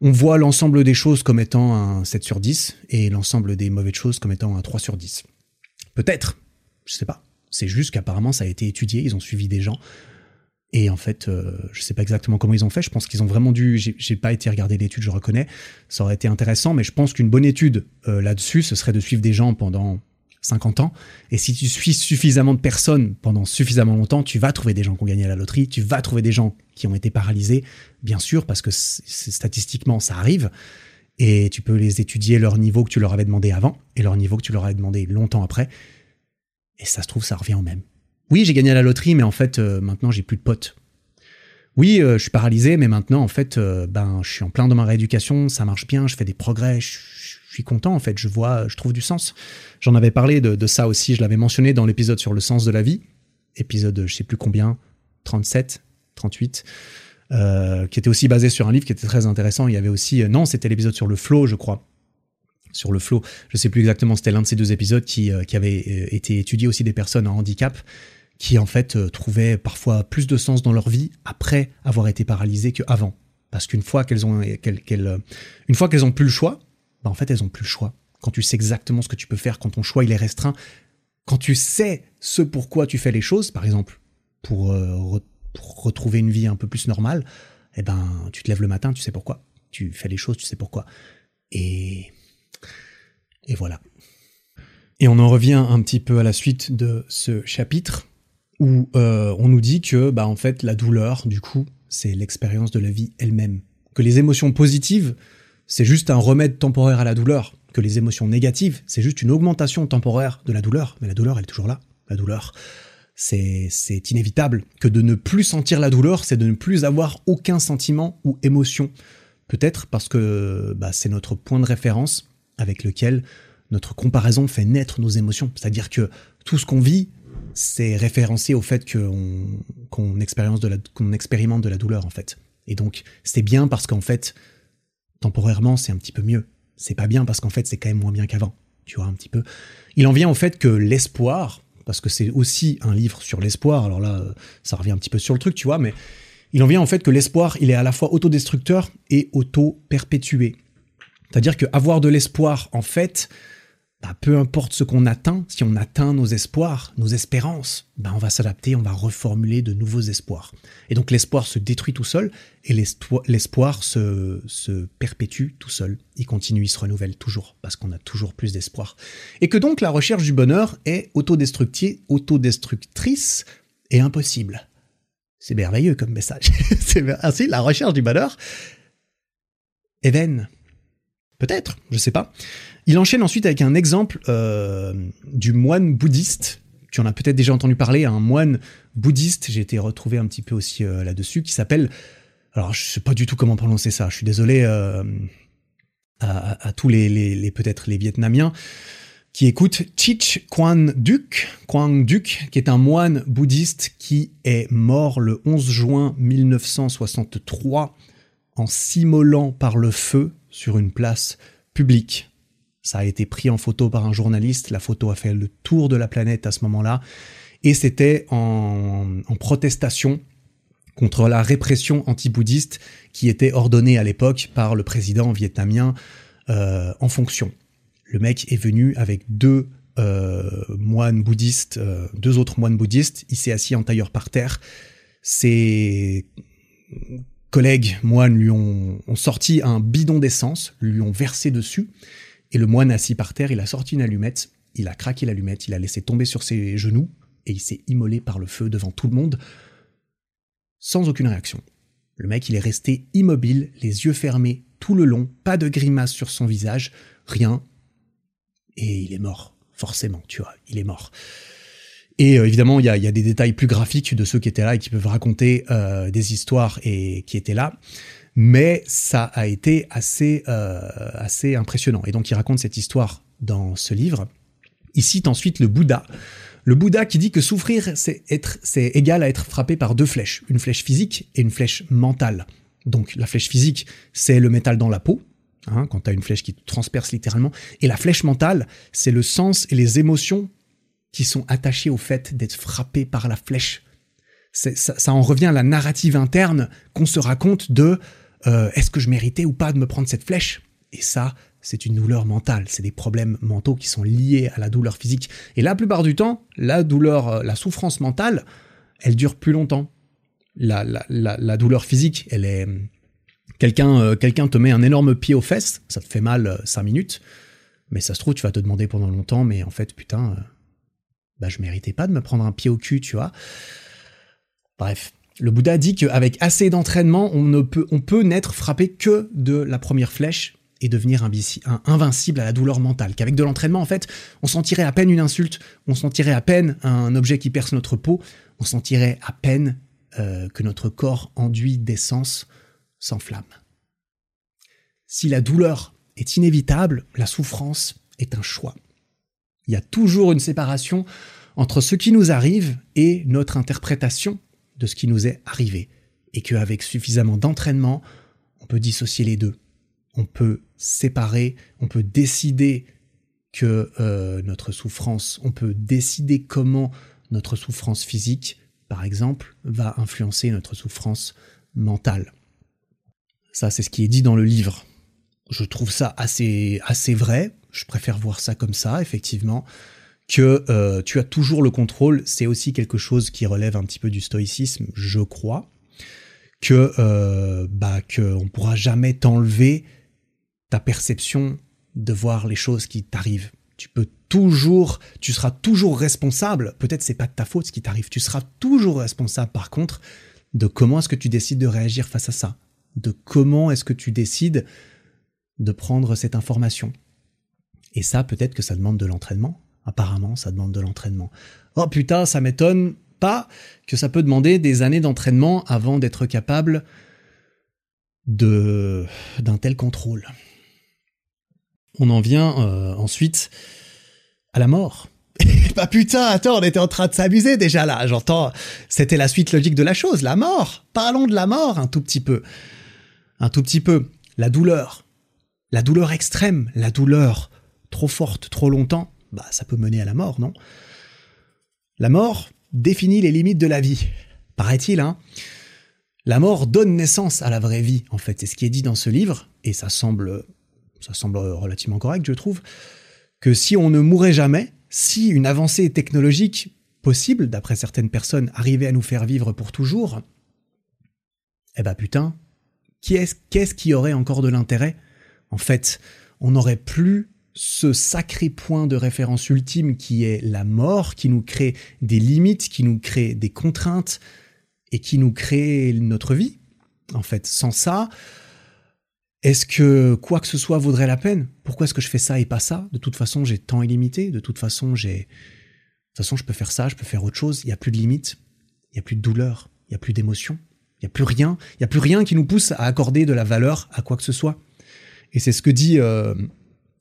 A: on voit l'ensemble des choses comme étant un 7 sur 10 et l'ensemble des mauvaises choses comme étant un 3 sur 10. Peut-être. Je sais pas. C'est juste qu'apparemment ça a été étudié, ils ont suivi des gens et en fait, euh, je sais pas exactement comment ils ont fait. Je pense qu'ils ont vraiment dû. J'ai pas été regarder l'étude, je reconnais. Ça aurait été intéressant, mais je pense qu'une bonne étude euh, là-dessus, ce serait de suivre des gens pendant 50 ans. Et si tu suis suffisamment de personnes pendant suffisamment longtemps, tu vas trouver des gens qui ont gagné à la loterie, tu vas trouver des gens qui ont été paralysés, bien sûr, parce que statistiquement, ça arrive. Et tu peux les étudier leur niveau que tu leur avais demandé avant et leur niveau que tu leur avais demandé longtemps après. Et ça se trouve, ça revient au même. Oui, j'ai gagné la loterie, mais en fait, euh, maintenant, j'ai plus de potes. Oui, euh, je suis paralysé, mais maintenant, en fait, euh, ben, je suis en plein dans ma rééducation, ça marche bien, je fais des progrès, je, suis content, en fait, je vois, je trouve du sens. J'en avais parlé de, ça aussi, je l'avais mentionné dans l'épisode sur le sens de la vie, épisode, je sais plus combien, 37, 38, qui était aussi basé sur un livre qui était très intéressant. Il y avait aussi, non, c'était l'épisode sur le flow, je crois sur le flow. Je sais plus exactement, c'était l'un de ces deux épisodes qui, qui avait été étudié aussi des personnes en handicap qui en fait euh, trouvaient parfois plus de sens dans leur vie après avoir été paralysées qu'avant. Parce qu'une fois qu'elles ont, qu'elles, euh, une fois qu'elles ont plus le choix, bah en fait elles ont plus le choix. Quand tu sais exactement ce que tu peux faire, quand ton choix il est restreint, quand tu sais ce pourquoi tu fais les choses, par exemple pour, euh, retrouver une vie un peu plus normale, eh ben tu te lèves le matin, tu sais pourquoi. Tu fais les choses, tu sais pourquoi. Et et voilà. Et on en revient un petit peu à la suite de ce chapitre où euh, on nous dit que bah en fait la douleur du coup c'est l'expérience de la vie elle-même. Que les émotions positives c'est juste un remède temporaire à la douleur. Que les émotions négatives c'est juste une augmentation temporaire de la douleur. Mais la douleur elle est toujours là. La douleur c'est c'est inévitable. Que de ne plus sentir la douleur c'est de ne plus avoir aucun sentiment ou émotion. Peut-être parce que bah, c'est notre point de référence avec lequel notre comparaison fait naître nos émotions c'est-à-dire que tout ce qu'on vit c'est référencé au fait qu'on expérimente de la expérimente de la douleur en fait. Et donc c'est bien parce qu'en fait temporairement c'est un petit peu mieux. c'est pas bien parce qu'en fait c'est quand même moins bien qu'avant, tu vois un petit peu. Il en vient au fait que l'espoir, parce que c'est aussi un livre sur l'espoir, alors là ça revient un petit peu sur le truc, tu vois, mais il en vient au fait que l'espoir, il est à la fois autodestructeur et auto-perpétué. C'est-à-dire qu'avoir de l'espoir, en fait, bah, peu importe ce qu'on atteint, si on atteint nos espoirs, nos espérances, bah, on va s'adapter, on va reformuler de nouveaux espoirs. Et donc l'espoir se détruit tout seul et l'espoir se, perpétue tout seul. Il continue, il se renouvelle toujours parce qu'on a toujours plus d'espoir. Et que donc la recherche du bonheur est autodestructrice et impossible. C'est merveilleux comme message. [LAUGHS] Ainsi la recherche du bonheur est vaine. Peut-être, je sais pas. Il enchaîne ensuite avec un exemple euh, du moine bouddhiste. Tu en as peut-être déjà entendu parler, un moine bouddhiste, j'ai été retrouvé un petit peu aussi euh, là-dessus, qui s'appelle... Alors, je sais pas du tout comment prononcer ça, je suis désolé euh, à, tous les, peut-être les Vietnamiens qui écoutent Chich Quang Duc, Quang Duc, qui est un moine bouddhiste qui est mort le 11 juin 1963 en s'immolant par le feu sur une place publique. Ça a été pris en photo par un journaliste, la photo a fait le tour de la planète à ce moment-là, et c'était en, protestation contre la répression anti-bouddhiste qui était ordonnée à l'époque par le président vietnamien euh, en fonction. Le mec est venu avec deux euh, moines bouddhistes, euh, deux autres moines bouddhistes, il s'est assis en tailleur par terre. Ses collègues moines lui ont, sorti un bidon d'essence, lui ont versé dessus, et le moine assis par terre, il a sorti une allumette, il a craqué l'allumette, il a laissé tomber sur ses genoux, et il s'est immolé par le feu devant tout le monde, sans aucune réaction. Le mec, il est resté immobile, les yeux fermés tout le long, pas de grimace sur son visage, rien, et il est mort, forcément, tu vois, il est mort. Et euh, évidemment, il y a, des détails plus graphiques de ceux qui étaient là et qui peuvent raconter euh, des histoires et qui étaient là mais ça a été assez, euh, assez impressionnant. Et donc il raconte cette histoire dans ce livre. Il cite ensuite le Bouddha. Le Bouddha qui dit que souffrir, c'est être, c'est égal à être frappé par deux flèches, une flèche physique et une flèche mentale. Donc la flèche physique, c'est le métal dans la peau, hein, quand tu as une flèche qui te transperce littéralement, et la flèche mentale, c'est le sens et les émotions qui sont attachées au fait d'être frappé par la flèche. Ça, en revient à la narrative interne qu'on se raconte de euh, est-ce que je méritais ou pas de me prendre cette flèche? Et ça, c'est une douleur mentale, c'est des problèmes mentaux qui sont liés à la douleur physique. Et la plupart du temps, la douleur, euh, la souffrance mentale, elle dure plus longtemps. La, douleur physique, elle est... Quelqu'un euh, quelqu'un te met un énorme pied aux fesses, ça te fait mal 5 minutes, mais ça se trouve, tu vas te demander pendant longtemps, mais en fait, putain, bah, je méritais pas de me prendre un pied au cul, tu vois. Bref, le Bouddha dit qu'avec assez d'entraînement, on peut n'être frappé que de la première flèche et devenir invincible à la douleur mentale. Qu'avec de l'entraînement, en fait, on sentirait à peine une insulte, on sentirait à peine un objet qui perce notre peau, on sentirait à peine euh, que notre corps enduit d'essence s'enflamme. Si la douleur est inévitable, la souffrance est un choix. Il y a toujours une séparation entre ce qui nous arrive et notre interprétation de ce qui nous est arrivé, et qu'avec suffisamment d'entraînement, on peut dissocier les deux. On peut séparer, on peut décider que euh, notre souffrance, on peut décider comment notre souffrance physique, par exemple, va influencer notre souffrance mentale. Ça, c'est ce qui est dit dans le livre. Je trouve ça assez, assez vrai. Je préfère voir ça comme ça, effectivement que euh, tu as toujours le contrôle, c'est aussi quelque chose qui relève un petit peu du stoïcisme, je crois, que euh, bah qu'on pourra jamais t'enlever ta perception de voir les choses qui t'arrivent. Tu peux toujours, tu seras toujours responsable. Peut-être c'est pas de ta faute ce qui t'arrive. Tu seras toujours responsable, par contre, de comment est-ce que tu décides de réagir face à ça, de comment est-ce que tu décides de prendre cette information. Et ça, peut-être que ça demande de l'entraînement, Apparemment, ça demande de l'entraînement. Oh putain, ça m'étonne pas que ça peut demander des années d'entraînement avant d'être capable d'un tel contrôle. On en vient euh, ensuite à la mort. bah [LAUGHS] putain, attends, on était en train de s'amuser déjà là, j'entends. C'était la suite logique de la chose, la mort. Parlons de la mort un tout petit peu. Un tout petit peu. La douleur. La douleur extrême, la douleur trop forte, trop longtemps, bah ça peut mener à la mort, non? La mort définit les limites de la vie, paraît-il, hein? La mort donne naissance à la vraie vie, en fait, c'est ce qui est dit dans ce livre, et ça semble, ça semble relativement correct, je trouve, que si on ne mourait jamais, si une avancée technologique possible, d'après certaines personnes, arrivait à nous faire vivre pour toujours, eh ben putain, qu'est-ce qui aurait encore de l'intérêt? En fait, on n'aurait plus ce sacré point de référence ultime qui est la mort, qui nous crée des limites, qui nous crée des contraintes et qui nous crée notre vie. En fait, sans ça, est-ce que quoi que ce soit vaudrait la peine? Pourquoi est-ce que je fais ça et pas ça? De toute façon, j'ai temps illimité. De toute façon, j'ai. De toute façon, je peux faire ça, je peux faire autre chose. Il n'y a plus de limites. Il n'y a plus de douleur. Il n'y a plus d'émotion. Il n'y a plus rien. Il n'y a plus rien qui nous pousse à accorder de la valeur à quoi que ce soit. Et c'est ce que dit euh,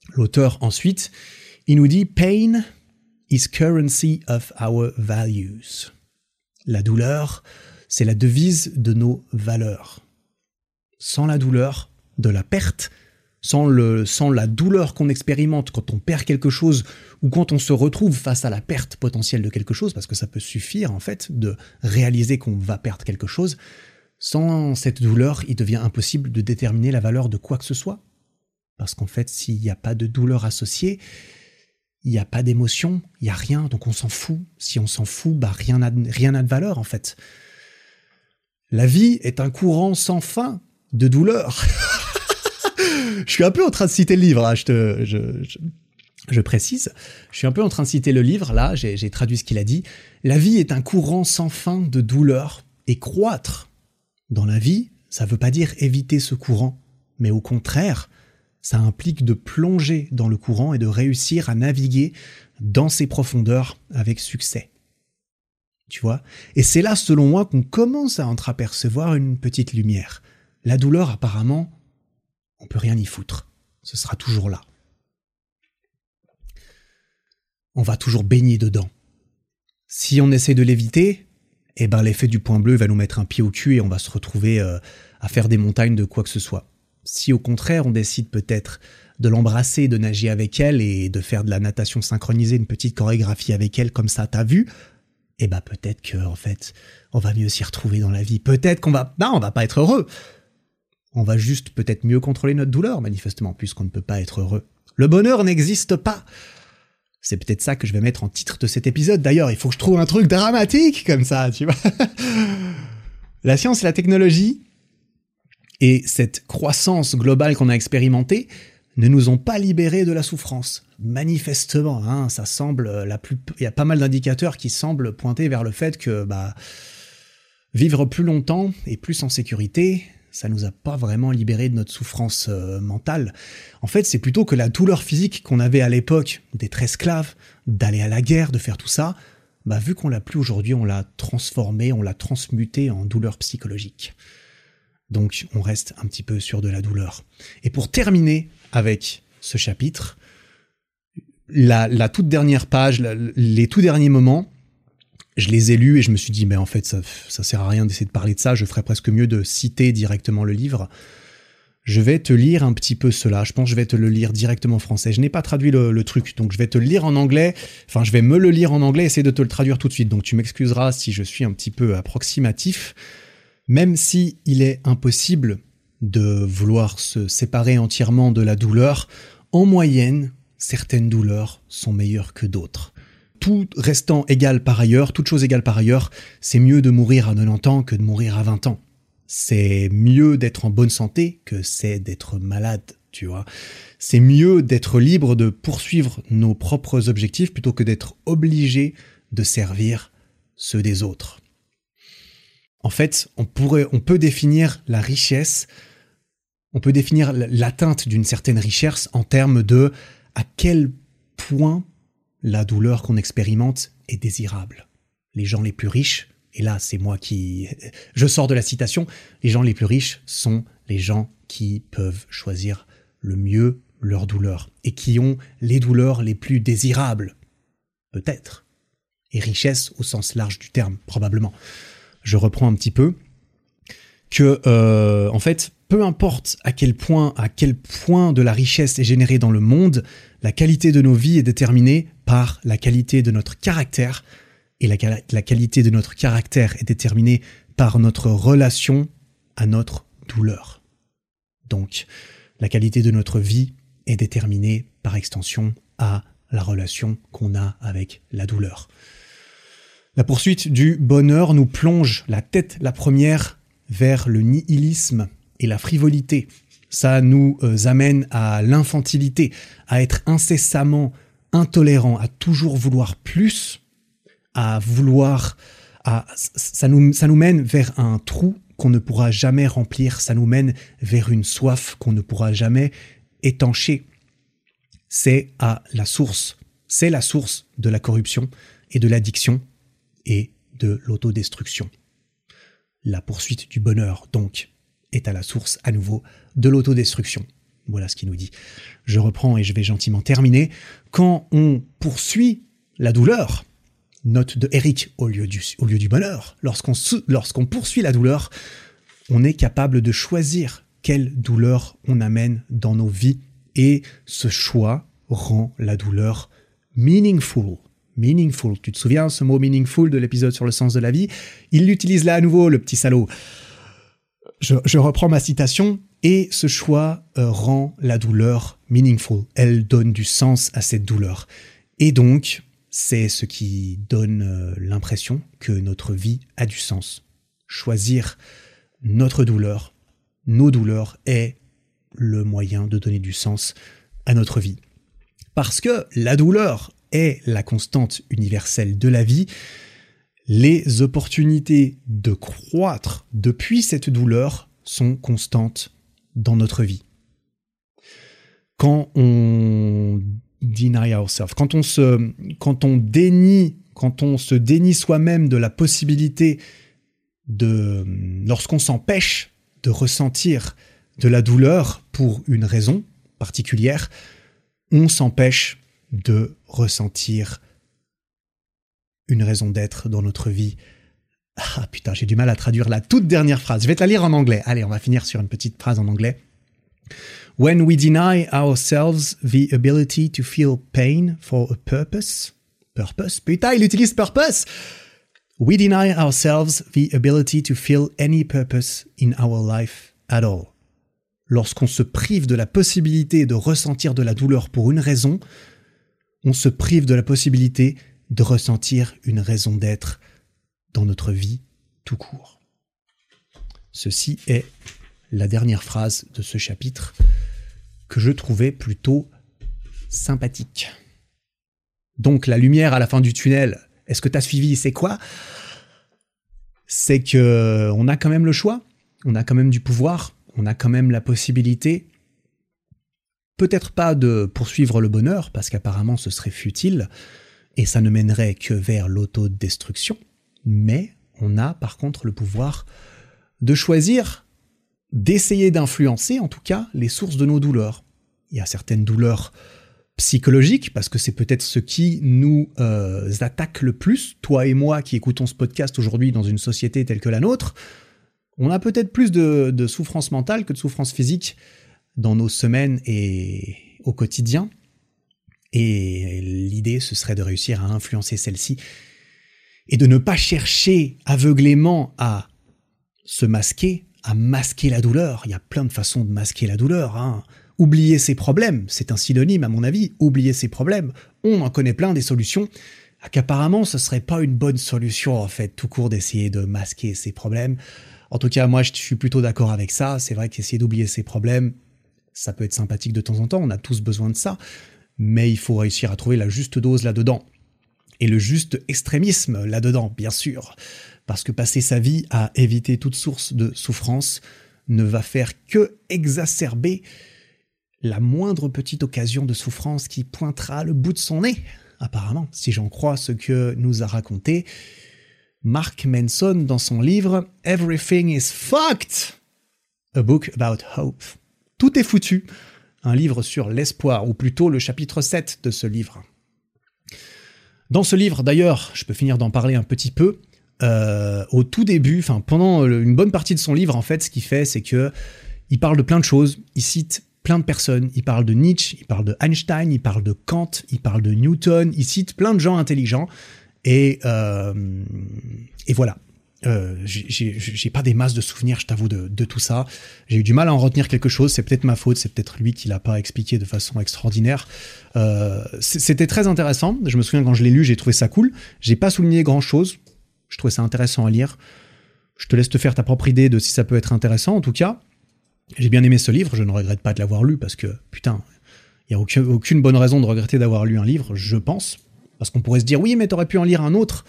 A: L'auteur ensuite, il nous dit Pain is currency of our values. La douleur, c'est la devise de nos valeurs. Sans la douleur de la perte, sans, sans la douleur qu'on expérimente quand on perd quelque chose ou quand on se retrouve face à la perte potentielle de quelque chose, parce que ça peut suffire en fait de réaliser qu'on va perdre quelque chose, sans cette douleur, il devient impossible de déterminer la valeur de quoi que ce soit, parce qu'en fait, s'il n'y a pas de douleur associée, il n'y a pas d'émotion, il n'y a rien, donc on s'en fout. Si on s'en fout, bah rien n'a de valeur en fait. La vie est un courant sans fin de douleur. [LAUGHS] je suis un peu en train de citer le livre, hein, je, je, précise. Je suis un peu en train de citer le livre, là, j'ai traduit ce qu'il a dit. La vie est un courant sans fin de douleur et croître dans la vie, ça ne veut pas dire éviter ce courant, mais au contraire, ça implique de plonger dans le courant et de réussir à naviguer dans ses profondeurs avec succès. Tu vois? Et c'est là, selon moi, qu'on commence à entreapercevoir une petite lumière. La douleur, apparemment, on peut rien y foutre. Ce sera toujours là. On va toujours baigner dedans. Si on essaie de l'éviter, eh ben l'effet du point bleu va nous mettre un pied au cul et on va se retrouver euh, à faire des montagnes de quoi que ce soit. Si au contraire on décide peut-être de l'embrasser, de nager avec elle et de faire de la natation synchronisée, une petite chorégraphie avec elle comme ça, t'as vu? Eh ben peut-être que en fait, on va mieux s'y retrouver dans la vie. Peut-être qu'on va, non, on va pas être heureux. On va juste peut-être mieux contrôler notre douleur, manifestement, puisqu'on ne peut pas être heureux. Le bonheur n'existe pas. C'est peut-être ça que je vais mettre en titre de cet épisode. D'ailleurs, il faut que je trouve un truc dramatique comme ça, tu vois. [LAUGHS] la science et la technologie et cette croissance globale qu'on a expérimentée ne nous ont pas libérés de la souffrance. Manifestement, hein, ça semble. Il y a pas mal d'indicateurs qui semblent pointer vers le fait que bah, vivre plus longtemps et plus en sécurité, ça nous a pas vraiment libérés de notre souffrance euh, mentale. En fait, c'est plutôt que la douleur physique qu'on avait à l'époque d'être esclave, d'aller à la guerre, de faire tout ça, bah vu qu'on l'a plus aujourd'hui, on l'a transformé, on l'a transmuté en douleur psychologique. Donc on reste un petit peu sur de la douleur. Et pour terminer avec ce chapitre, la, toute dernière page, les tout derniers moments, je les ai lus et je me suis dit, mais en fait, ça, ça sert à rien d'essayer de parler de ça, je ferais presque mieux de citer directement le livre. Je vais te lire un petit peu cela. Je pense que je vais te le lire directement en français. Je n'ai pas traduit le, le, truc, donc je vais te le lire en anglais. Enfin, je vais me le lire en anglais, essayer de te le traduire tout de suite. Donc tu m'excuseras si je suis un petit peu approximatif. Même si il est impossible de vouloir se séparer entièrement de la douleur, en moyenne, certaines douleurs sont meilleures que d'autres. Tout restant égal par ailleurs, toute chose égale par ailleurs, c'est mieux de mourir à 90 ans que de mourir à 20 ans. C'est mieux d'être en bonne santé que c'est d'être malade, tu vois. C'est mieux d'être libre de poursuivre nos propres objectifs plutôt que d'être obligé de servir ceux des autres. En fait, on peut définir la richesse, on peut définir l'atteinte d'une certaine richesse en termes de à quel point la douleur qu'on expérimente est désirable. Les gens les plus riches, et là c'est moi qui... Je sors de la citation, les gens les plus riches sont les gens qui peuvent choisir le mieux leur douleur et qui ont les douleurs les plus désirables. Peut-être. Et richesse au sens large du terme, probablement je reprends un petit peu, que euh, en fait, peu importe à quel point, à quel point de la richesse est générée dans le monde, la qualité de nos vies est déterminée par la qualité de notre caractère, et la, la qualité de notre caractère est déterminée par notre relation à notre douleur. Donc, la qualité de notre vie est déterminée par extension à la relation qu'on a avec la douleur. La poursuite du bonheur nous plonge la tête la première vers le nihilisme et la frivolité. Ça nous euh, amène à l'infantilité, à être incessamment intolérant, à toujours vouloir plus, à vouloir, ça nous, ça nous mène vers un trou qu'on ne pourra jamais remplir, ça nous mène vers une soif qu'on ne pourra jamais étancher. C'est à la source, c'est la source de la corruption et de l'addiction et de l'autodestruction. La poursuite du bonheur, donc, est à la source à nouveau de l'autodestruction. Voilà ce qu'il nous dit. Je reprends et je vais gentiment terminer. Quand on poursuit la douleur, note de Eric au lieu du, au lieu du bonheur, lorsqu'on poursuit la douleur, on est capable de choisir quelle douleur on amène dans nos vies et ce choix rend la douleur meaningful. Meaningful. Tu te souviens ce mot meaningful de l'épisode sur le sens de la vie? Il l'utilise là à nouveau, le petit salaud. Je, reprends ma citation. Et ce choix euh, rend la douleur meaningful. Elle donne du sens à cette douleur. Et donc, c'est ce qui donne euh, l'impression que notre vie a du sens. Choisir notre douleur, nos douleurs, est le moyen de donner du sens à notre vie. Parce que la douleur est la constante universelle de la vie, les opportunités de croître depuis cette douleur sont constantes dans notre vie. Quand on deny ourselves, quand on se, quand on dénie, quand on se dénie soi-même de la possibilité de, lorsqu'on s'empêche de ressentir de la douleur pour une raison particulière, on s'empêche de ressentir une raison d'être dans notre vie. Ah putain, j'ai du mal à traduire la toute dernière phrase. Je vais te la lire en anglais. Allez, on va finir sur une petite phrase en anglais. When we deny ourselves the ability to feel pain for a purpose, purpose, putain, il utilise purpose. We deny ourselves the ability to feel any purpose in our life at all. Lorsqu'on se prive de la possibilité de ressentir de la douleur pour une raison, on se prive de la possibilité de ressentir une raison d'être dans notre vie tout court. Ceci est la dernière phrase de ce chapitre que je trouvais plutôt sympathique. Donc la lumière à la fin du tunnel, est-ce que tu as suivi? C'est quoi? C'est que on a quand même le choix, on a quand même du pouvoir, on a quand même la possibilité peut-être pas de poursuivre le bonheur parce qu'apparemment ce serait futile et ça ne mènerait que vers l'autodestruction, mais on a par contre le pouvoir de choisir d'essayer d'influencer en tout cas les sources de nos douleurs. Il y a certaines douleurs psychologiques, parce que c'est peut-être ce qui nous euh, attaque le plus, toi et moi qui écoutons ce podcast aujourd'hui dans une société telle que la nôtre, on a peut-être plus de, de souffrance mentale que de souffrance physique dans nos semaines et au quotidien. Et l'idée, ce serait de réussir à influencer celle-ci et de ne pas chercher aveuglément à se masquer, à masquer la douleur. Il y a plein de façons de masquer la douleur. Hein. Oublier ses problèmes, c'est un synonyme à mon avis. Oublier ses problèmes, on en connaît plein des solutions. Qu'apparemment, ce serait pas une bonne solution en fait, tout court d'essayer de masquer ses problèmes. En tout cas, moi, je suis plutôt d'accord avec ça. C'est vrai qu'essayer d'oublier ses problèmes, ça peut être sympathique de temps en temps. On a tous besoin de ça, mais il faut réussir à trouver la juste dose là-dedans et le juste extrémisme là-dedans, bien sûr. Parce que passer sa vie à éviter toute source de souffrance ne va faire que exacerber la moindre petite occasion de souffrance qui pointera le bout de son nez. Apparemment, si j'en crois ce que nous a raconté Mark Manson dans son livre Everything is Fucked, a book about hope. Tout est foutu, un livre sur l'espoir, ou plutôt le chapitre 7 de ce livre. Dans ce livre, d'ailleurs, je peux finir d'en parler un petit peu. Euh, au tout début, enfin pendant une bonne partie de son livre, en fait, ce qu'il fait, c'est que Il parle de plein de choses, il cite plein de personnes, il parle de Nietzsche, il parle de Einstein, il parle de Kant, il parle de Newton, il cite plein de gens intelligents, et, euh, et voilà. Euh, j'ai pas des masses de souvenirs, je t'avoue, de, de, tout ça. J'ai eu du mal à en retenir quelque chose. C'est peut-être ma faute, c'est peut-être lui qui l'a pas expliqué de façon extraordinaire. Euh, C'était très intéressant. Je me souviens quand je l'ai lu, j'ai trouvé ça cool. J'ai pas souligné grand chose. Je trouvais ça intéressant à lire. Je te laisse te faire ta propre idée de si ça peut être intéressant. En tout cas, j'ai bien aimé ce livre. Je ne regrette pas de l'avoir lu parce que putain, il y a aucune, aucune bonne raison de regretter d'avoir lu un livre, je pense. Parce qu'on pourrait se dire oui, mais t'aurais pu en lire un autre.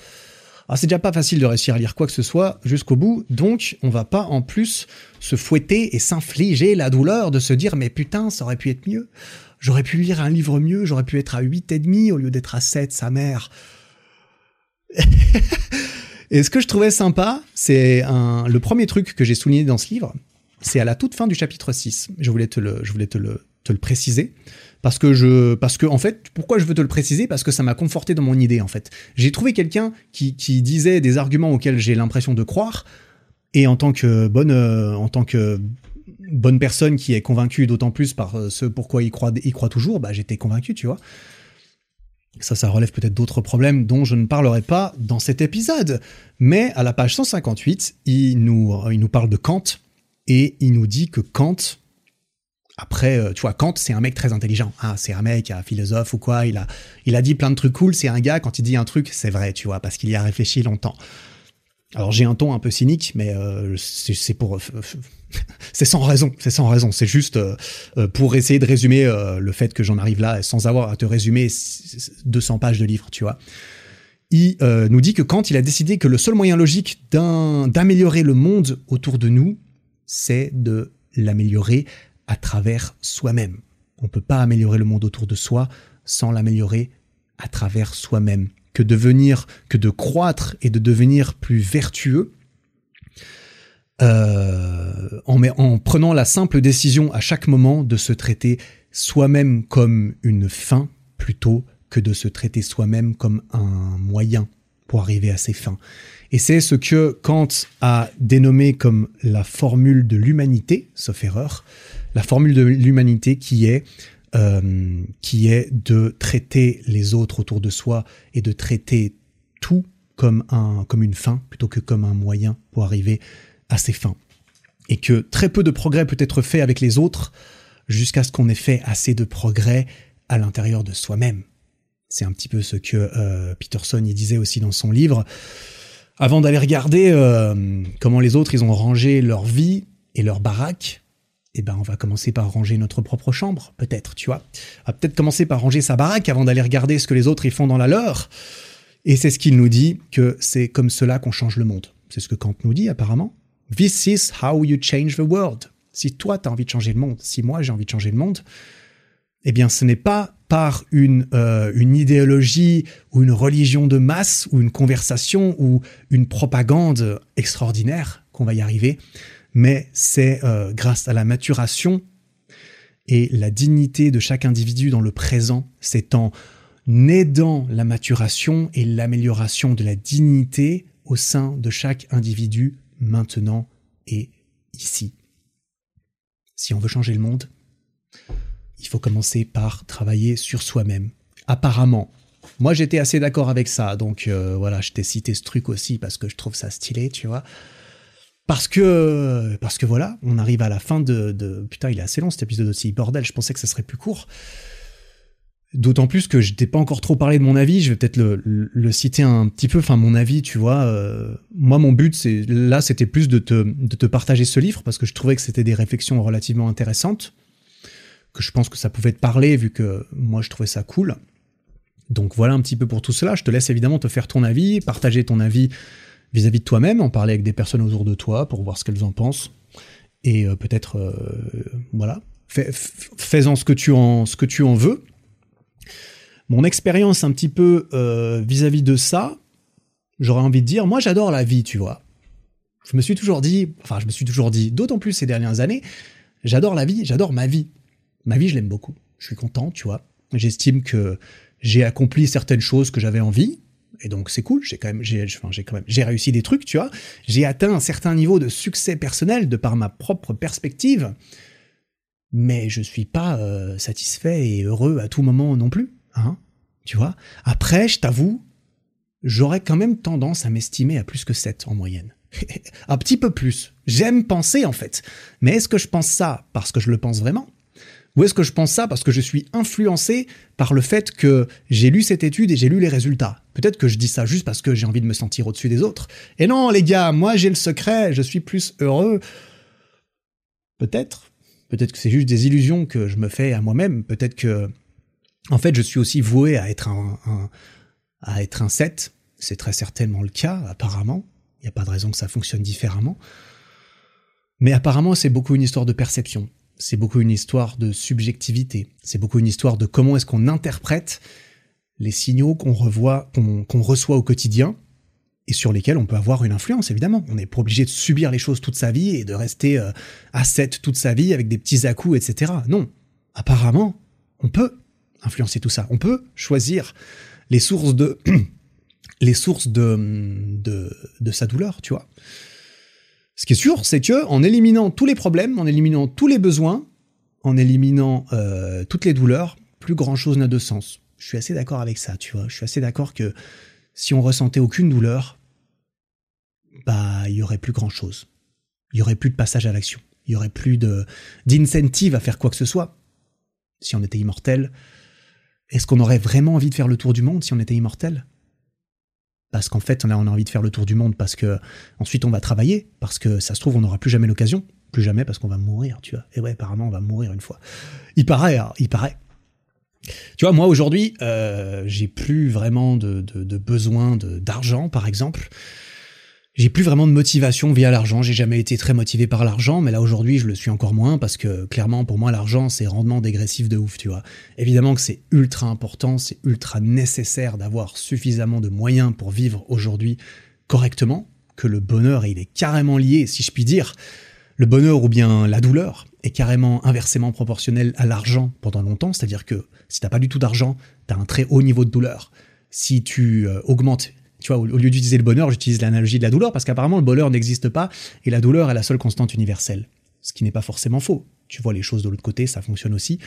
A: Ah, c'est déjà pas facile de réussir à lire quoi que ce soit jusqu'au bout, donc on va pas en plus se fouetter et s'infliger la douleur de se dire mais putain, ça aurait pu être mieux. J'aurais pu lire un livre mieux, j'aurais pu être à 8 et demi au lieu d'être à 7, sa mère. [LAUGHS] et ce que je trouvais sympa, c'est le premier truc que j'ai souligné dans ce livre, c'est à la toute fin du chapitre 6. Je voulais te le préciser parce que je parce que en fait pourquoi je veux te le préciser? Parce que ça m'a conforté dans mon idée en fait. J'ai trouvé quelqu'un qui, qui disait des arguments auxquels j'ai l'impression de croire. Et en tant que bonne euh, en tant que bonne personne qui est convaincue d'autant plus par euh, ce pourquoi il croit il croit toujours bah j'étais convaincu tu vois. Ça, ça relève peut-être d'autres problèmes dont je ne parlerai pas dans cet épisode. Mais à la page 158, il nous, il nous parle de Kant et il nous dit que Kant après, euh, tu vois, Kant, c'est un mec très intelligent. Ah, c'est un mec, un philosophe ou quoi. Il a, il a dit plein de trucs cool. C'est un gars, quand il dit un truc, c'est vrai, tu vois, parce qu'il y a réfléchi longtemps. Alors, j'ai un ton un peu cynique, mais euh, c'est pour. [LAUGHS] c'est sans raison. C'est sans raison. C'est juste euh, pour essayer de résumer le fait que j'en arrive là sans avoir à te résumer 200 pages de livre, tu vois. Il nous dit que Kant, il a décidé que le seul moyen logique d'améliorer le monde autour de nous, c'est de l'améliorer à travers soi-même. On ne peut pas améliorer le monde autour de soi sans l'améliorer à travers soi-même. Que devenir, que de croître et de devenir plus vertueux euh, en, en prenant la simple décision à chaque moment de se traiter soi-même comme une fin plutôt que de se traiter soi-même comme un moyen pour arriver à ses fins. Et c'est ce que Kant a dénommé comme la formule de l'humanité, sauf erreur, la formule de l'humanité qui est euh, qui est de traiter les autres autour de soi et de traiter tout comme un comme une fin plutôt que comme un moyen pour arriver à ses fins. Et que très peu de progrès peut être fait avec les autres jusqu'à ce qu'on ait fait assez de progrès à l'intérieur de soi-même. C'est un petit peu ce que euh, Peterson y disait aussi dans son livre. Avant d'aller regarder euh, comment les autres ils ont rangé leur vie et leur baraque, eh ben on va commencer par ranger notre propre chambre, peut-être, tu vois. On va peut-être commencer par ranger sa baraque avant d'aller regarder ce que les autres y font dans la leur. Et c'est ce qu'il nous dit que c'est comme cela qu'on change le monde. C'est ce que Kant nous dit apparemment. This is how you change the world. Si toi tu as envie de changer le monde, si moi j'ai envie de changer le monde, eh bien ce n'est pas par une, euh, une idéologie ou une religion de masse ou une conversation ou une propagande extraordinaire qu'on va y arriver, mais c'est euh, grâce à la maturation et la dignité de chaque individu dans le présent, c'est en aidant la maturation et l'amélioration de la dignité au sein de chaque individu maintenant et ici. Si on veut changer le monde, il faut commencer par travailler sur soi-même. Apparemment. Moi j'étais assez d'accord avec ça, donc euh, voilà, je t'ai cité ce truc aussi parce que je trouve ça stylé, tu vois. Parce que, parce que voilà, on arrive à la fin de, de... Putain, il est assez long cet épisode aussi, bordel, je pensais que ça serait plus court. D'autant plus que je t'ai pas encore trop parlé de mon avis, je vais peut-être le, citer un petit peu, enfin mon avis, tu vois. Euh, moi, mon but, c'est là, c'était plus de te, de te partager ce livre, parce que je trouvais que c'était des réflexions relativement intéressantes, que je pense que ça pouvait te parler, vu que moi, je trouvais ça cool. Donc voilà un petit peu pour tout cela. Je te laisse évidemment te faire ton avis, partager ton avis vis-à-vis de toi-même, en parler avec des personnes autour de toi pour voir ce qu'elles en pensent. Et euh, peut-être, euh, voilà, fais-en ce, que tu en, ce que tu en veux. Mon expérience un petit peu euh, vis-à-vis de ça, j'aurais envie de dire, moi j'adore la vie, tu vois. Je me suis toujours dit, enfin je me suis toujours dit, d'autant plus ces dernières années, j'adore la vie, j'adore ma vie. Ma vie, je l'aime beaucoup. Je suis content, tu vois. J'estime que j'ai accompli certaines choses que j'avais envie, Et donc c'est cool, j'ai quand même, j'ai, quand même, j'ai réussi des trucs, tu vois. J'ai atteint un certain niveau de succès personnel de par ma propre perspective, mais je suis pas euh, satisfait et heureux à tout moment non plus, hein. Tu vois. Après, je t'avoue, j'aurais quand même tendance à m'estimer à plus que 7 en moyenne. [LAUGHS] un petit peu plus. J'aime penser en fait. Mais est-ce que je pense ça parce que je le pense vraiment? Ou est-ce que je pense ça? Parce que je suis influencé par le fait que j'ai lu cette étude et j'ai lu les résultats Peut-être que je dis ça juste parce que j'ai envie de me sentir au-dessus des autres. Et non, les gars, moi j'ai le secret, je suis plus heureux. Peut-être. Peut-être que c'est juste des illusions que je me fais à moi-même. Peut-être que, en fait, je suis aussi voué à être un, à être un 7. C'est très certainement le cas, apparemment. Il n'y a pas de raison que ça fonctionne différemment. Mais apparemment, c'est beaucoup une histoire de perception c'est beaucoup une histoire de subjectivité, c'est beaucoup une histoire de comment est-ce qu'on interprète les signaux qu'on revoit, qu'on reçoit au quotidien et sur lesquels on peut avoir une influence, évidemment. On n'est pas obligé de subir les choses toute sa vie et de rester euh, à 7 toute sa vie avec des petits à-coups, etc. Non. Apparemment, on peut influencer tout ça. On peut choisir les sources de, [CLEARS THROAT] les sources de, de sa douleur, tu vois. Ce qui est sûr, c'est que en éliminant tous les problèmes, en éliminant tous les besoins, en éliminant euh, toutes les douleurs, plus grand chose n'a de sens. Je suis assez d'accord avec ça, tu vois. Je suis assez d'accord que si on ressentait aucune douleur, bah, il y aurait plus grand chose. Il y aurait plus de passage à l'action. Il y aurait plus de d'incentive à faire quoi que ce soit. Si on était immortel, est-ce qu'on aurait vraiment envie de faire le tour du monde si on était immortel? Parce qu'en fait on a, envie de faire le tour du monde parce que ensuite on va travailler parce que ça se trouve on n'aura plus jamais l'occasion plus jamais parce qu'on va mourir tu vois. Et ouais apparemment on va mourir une fois. Il paraît hein, il paraît. Tu vois moi aujourd'hui euh, j'ai plus vraiment de besoin d'argent par exemple j'ai plus vraiment de motivation via l'argent. J'ai jamais été très motivé par l'argent, mais là aujourd'hui je le suis encore moins parce que clairement pour moi l'argent c'est rendement dégressif de ouf, tu vois. Évidemment que c'est ultra important, c'est ultra nécessaire d'avoir suffisamment de moyens pour vivre aujourd'hui correctement, que le bonheur il est carrément lié, si je puis dire, le bonheur ou bien la douleur est carrément inversement proportionnel à l'argent pendant longtemps, c'est-à-dire que si t'as pas du tout d'argent, t'as un très haut niveau de douleur. Si tu euh, augmentes tu vois, au, lieu d'utiliser le bonheur, j'utilise l'analogie de la douleur parce qu'apparemment le bonheur n'existe pas et la douleur est la seule constante universelle. Ce qui n'est pas forcément faux. Tu vois les choses de l'autre côté, ça fonctionne aussi.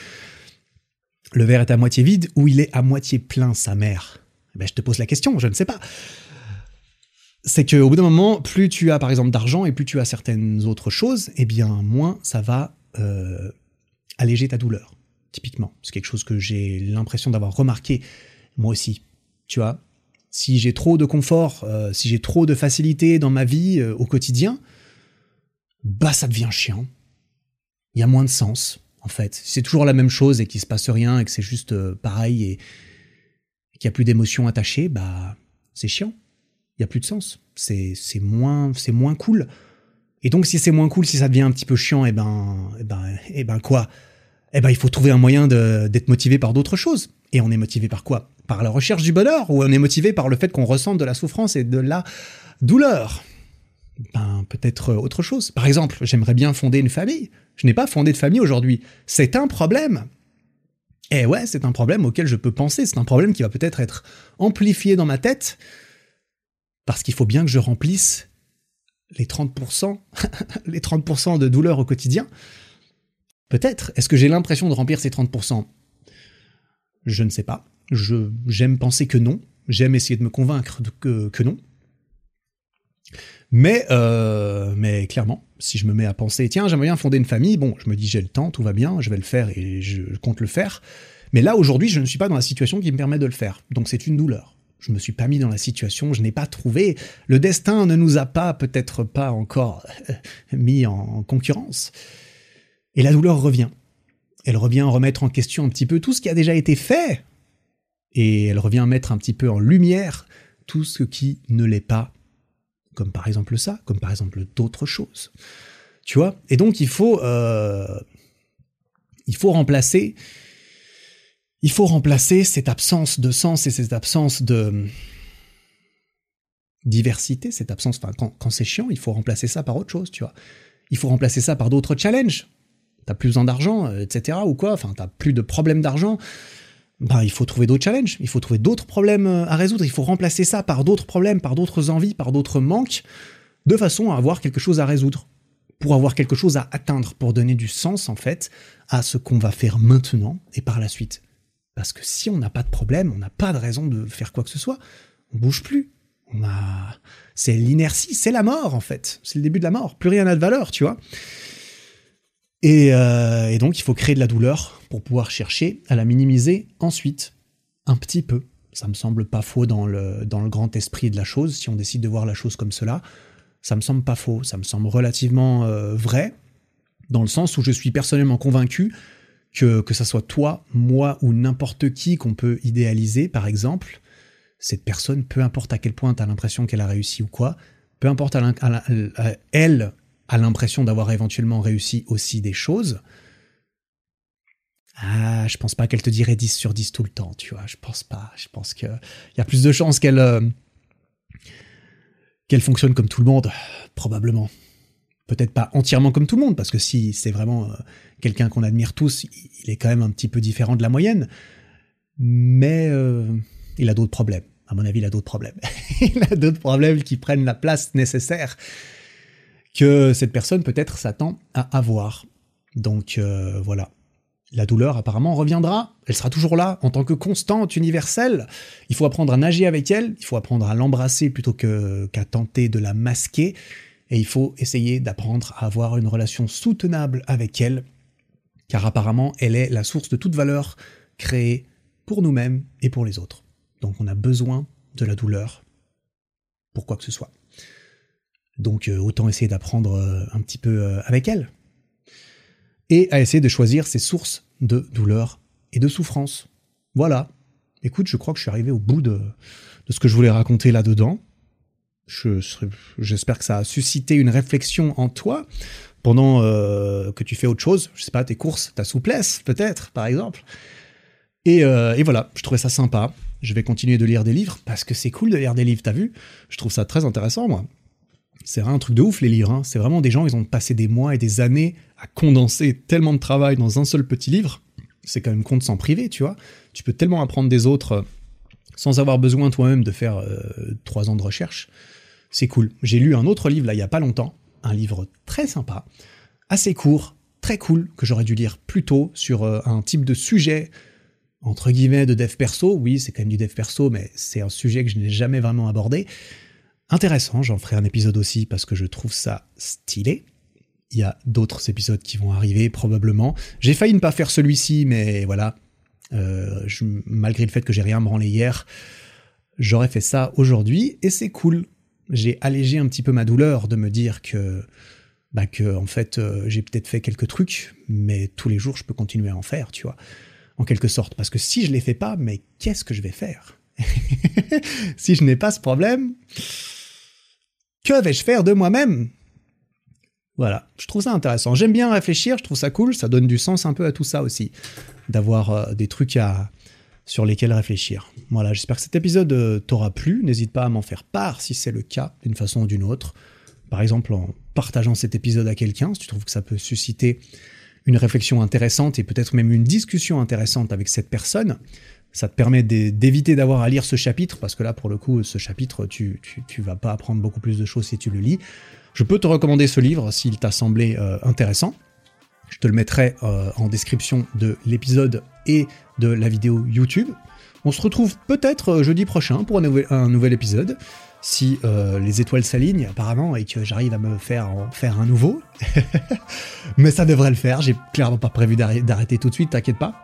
A: Le verre est à moitié vide ou il est à moitié plein, sa mère? Eh ben, Je te pose la question, je ne sais pas. C'est qu'au bout d'un moment, plus tu as par exemple d'argent et plus tu as certaines autres choses, eh bien moins ça va euh, alléger ta douleur, typiquement. C'est quelque chose que j'ai l'impression d'avoir remarqué moi aussi. Tu vois, si j'ai trop de confort, euh, si j'ai trop de facilité dans ma vie euh, au quotidien, bah ça devient chiant. Il y a moins de sens, en fait. c'est toujours la même chose et qu'il se passe rien et que c'est juste euh, pareil et, qu'il n'y a plus d'émotions attachées, bah c'est chiant. Il n'y a plus de sens. C'est moins, moins cool. Et donc si c'est moins cool, si ça devient un petit peu chiant, et eh ben, et eh ben, et eh ben quoi? Eh ben il faut trouver un moyen d'être motivé par d'autres choses. Et on est motivé par quoi? Par la recherche du bonheur ou on est motivé par le fait qu'on ressente de la souffrance et de la douleur? Ben peut-être autre chose. Par exemple, j'aimerais bien fonder une famille. Je n'ai pas fondé de famille aujourd'hui. C'est un problème. Et ouais, c'est un problème auquel je peux penser. C'est un problème qui va peut-être être amplifié dans ma tête parce qu'il faut bien que je remplisse les 30%, [LAUGHS] les 30% de douleur au quotidien. Peut-être. Est-ce que j'ai l'impression de remplir ces 30% Je ne sais pas. J'aime penser que non. J'aime essayer de me convaincre que, que non. Mais, euh, mais clairement, si je me mets à penser, tiens, j'aimerais bien fonder une famille, bon, je me dis, j'ai le temps, tout va bien, je vais le faire et je compte le faire. Mais là, aujourd'hui, je ne suis pas dans la situation qui me permet de le faire. Donc c'est une douleur. Je me suis pas mis dans la situation, je n'ai pas trouvé. Le destin ne nous a pas, peut-être pas encore [LAUGHS] mis en concurrence. Et la douleur revient. Elle revient remettre en question un petit peu tout ce qui a déjà été fait et elle revient mettre un petit peu en lumière tout ce qui ne l'est pas, comme par exemple ça, comme par exemple d'autres choses. Tu vois? Et donc il faut, euh, il faut remplacer, il faut remplacer cette absence de sens et cette absence de diversité, cette absence, enfin quand, quand c'est chiant, il faut remplacer ça par autre chose, tu vois. Il faut remplacer ça par d'autres challenges. T'as plus besoin d'argent, euh, etc. ou quoi, enfin t'as plus de problèmes d'argent ben, il faut trouver d'autres challenges, il faut trouver d'autres problèmes euh, à résoudre, il faut remplacer ça par d'autres problèmes, par d'autres envies, par d'autres manques, de façon à avoir quelque chose à résoudre, pour avoir quelque chose à atteindre, pour donner du sens en fait à ce qu'on va faire maintenant et par la suite. Parce que si on n'a pas de problème, on n'a pas de raison de faire quoi que ce soit, on bouge plus. On a, c'est l'inertie, c'est la mort en fait, c'est le début de la mort. Plus rien n'a de valeur, tu vois. Euh, et, donc, il faut créer de la douleur pour pouvoir chercher à la minimiser ensuite, un petit peu. Ça me semble pas faux dans le, dans le grand esprit de la chose, si on décide de voir la chose comme cela. Ça me semble pas faux, ça me semble relativement euh, vrai, dans le sens où je suis personnellement convaincu que, que ça soit toi, moi ou n'importe qui qu'on peut idéaliser, par exemple, cette personne, peu importe à quel point tu as l'impression qu'elle a réussi ou quoi, peu importe à, elle a l'impression d'avoir éventuellement réussi aussi des choses, ah, je pense pas qu'elle te dirait 10 sur 10 tout le temps, tu vois. Je pense pas. Je pense qu'il y a plus de chances qu'elle euh, qu'elle fonctionne comme tout le monde, probablement. Peut-être pas entièrement comme tout le monde, parce que si c'est vraiment euh, quelqu'un qu'on admire tous, il est quand même un petit peu différent de la moyenne. Mais euh, il a d'autres problèmes. À mon avis, il a d'autres problèmes. [LAUGHS] il a d'autres problèmes qui prennent la place nécessaire que cette personne peut-être s'attend à avoir. Donc euh, voilà. La douleur apparemment reviendra, elle sera toujours là en tant que constante universelle. Il faut apprendre à nager avec elle, il faut apprendre à l'embrasser plutôt qu'à tenter de la masquer, et il faut essayer d'apprendre à avoir une relation soutenable avec elle, car apparemment elle est la source de toute valeur créée pour nous-mêmes et pour les autres. Donc on a besoin de la douleur pour quoi que ce soit. Donc euh, autant essayer d'apprendre euh, un petit peu euh, avec elle. Et à essayer de choisir ses sources de douleur et de souffrance. Voilà. Écoute, je crois que je suis arrivé au bout de, ce que je voulais raconter là-dedans. J'espère que ça a suscité une réflexion en toi pendant que tu fais autre chose. Je sais pas, tes courses, ta souplesse, peut-être, par exemple. Et, et, voilà, je trouvais ça sympa. Je vais continuer de lire des livres parce que c'est cool de lire des livres, t'as vu? Je trouve ça très intéressant, moi. C'est un truc de ouf les livres. Hein. C'est vraiment des gens, ils ont passé des mois et des années à condenser tellement de travail dans un seul petit livre. C'est quand même compte sans privé, tu vois. Tu peux tellement apprendre des autres euh, sans avoir besoin toi-même de faire euh, trois ans de recherche. C'est cool. J'ai lu un autre livre là il y a pas longtemps, un livre très sympa, assez court, très cool que j'aurais dû lire plus tôt sur euh, un type de sujet entre guillemets de dev perso. Oui, c'est quand même du dev perso, mais c'est un sujet que je n'ai jamais vraiment abordé intéressant. J'en ferai un épisode aussi parce que je trouve ça stylé. Il y a d'autres épisodes qui vont arriver probablement. J'ai failli ne pas faire celui-ci, mais voilà. Euh, malgré le fait que j'ai rien branlé hier, j'aurais fait ça aujourd'hui et c'est cool. J'ai allégé un petit peu ma douleur de me dire que, bah que en fait, euh, j'ai peut-être fait quelques trucs, mais tous les jours je peux continuer à en faire, tu vois, en quelque sorte. Parce que si je les fais pas, mais qu'est-ce que je vais faire? [LAUGHS] Si je n'ai pas ce problème, que vais-je faire de moi-même? Voilà, je trouve ça intéressant. J'aime bien réfléchir, je trouve ça cool, ça donne du sens un peu à tout ça aussi, d'avoir euh, des trucs à, sur lesquels réfléchir. Voilà, j'espère que cet épisode euh, t'aura plu. N'hésite pas à m'en faire part si c'est le cas, d'une façon ou d'une autre. Par exemple, en partageant cet épisode à quelqu'un, si tu trouves que ça peut susciter une réflexion intéressante et peut-être même une discussion intéressante avec cette personne. Ça te permet d'éviter d'avoir à lire ce chapitre, parce que là, pour le coup, ce chapitre, tu, tu, vas pas apprendre beaucoup plus de choses si tu le lis. Je peux te recommander ce livre s'il t'a semblé euh, intéressant. Je te le mettrai euh, en description de l'épisode et de la vidéo YouTube. On se retrouve peut-être euh, jeudi prochain pour un nouvel, épisode, si les étoiles s'alignent apparemment et que j'arrive à me faire faire un nouveau. [LAUGHS] Mais ça devrait le faire, j'ai clairement pas prévu d'arrêter tout de suite, t'inquiète pas.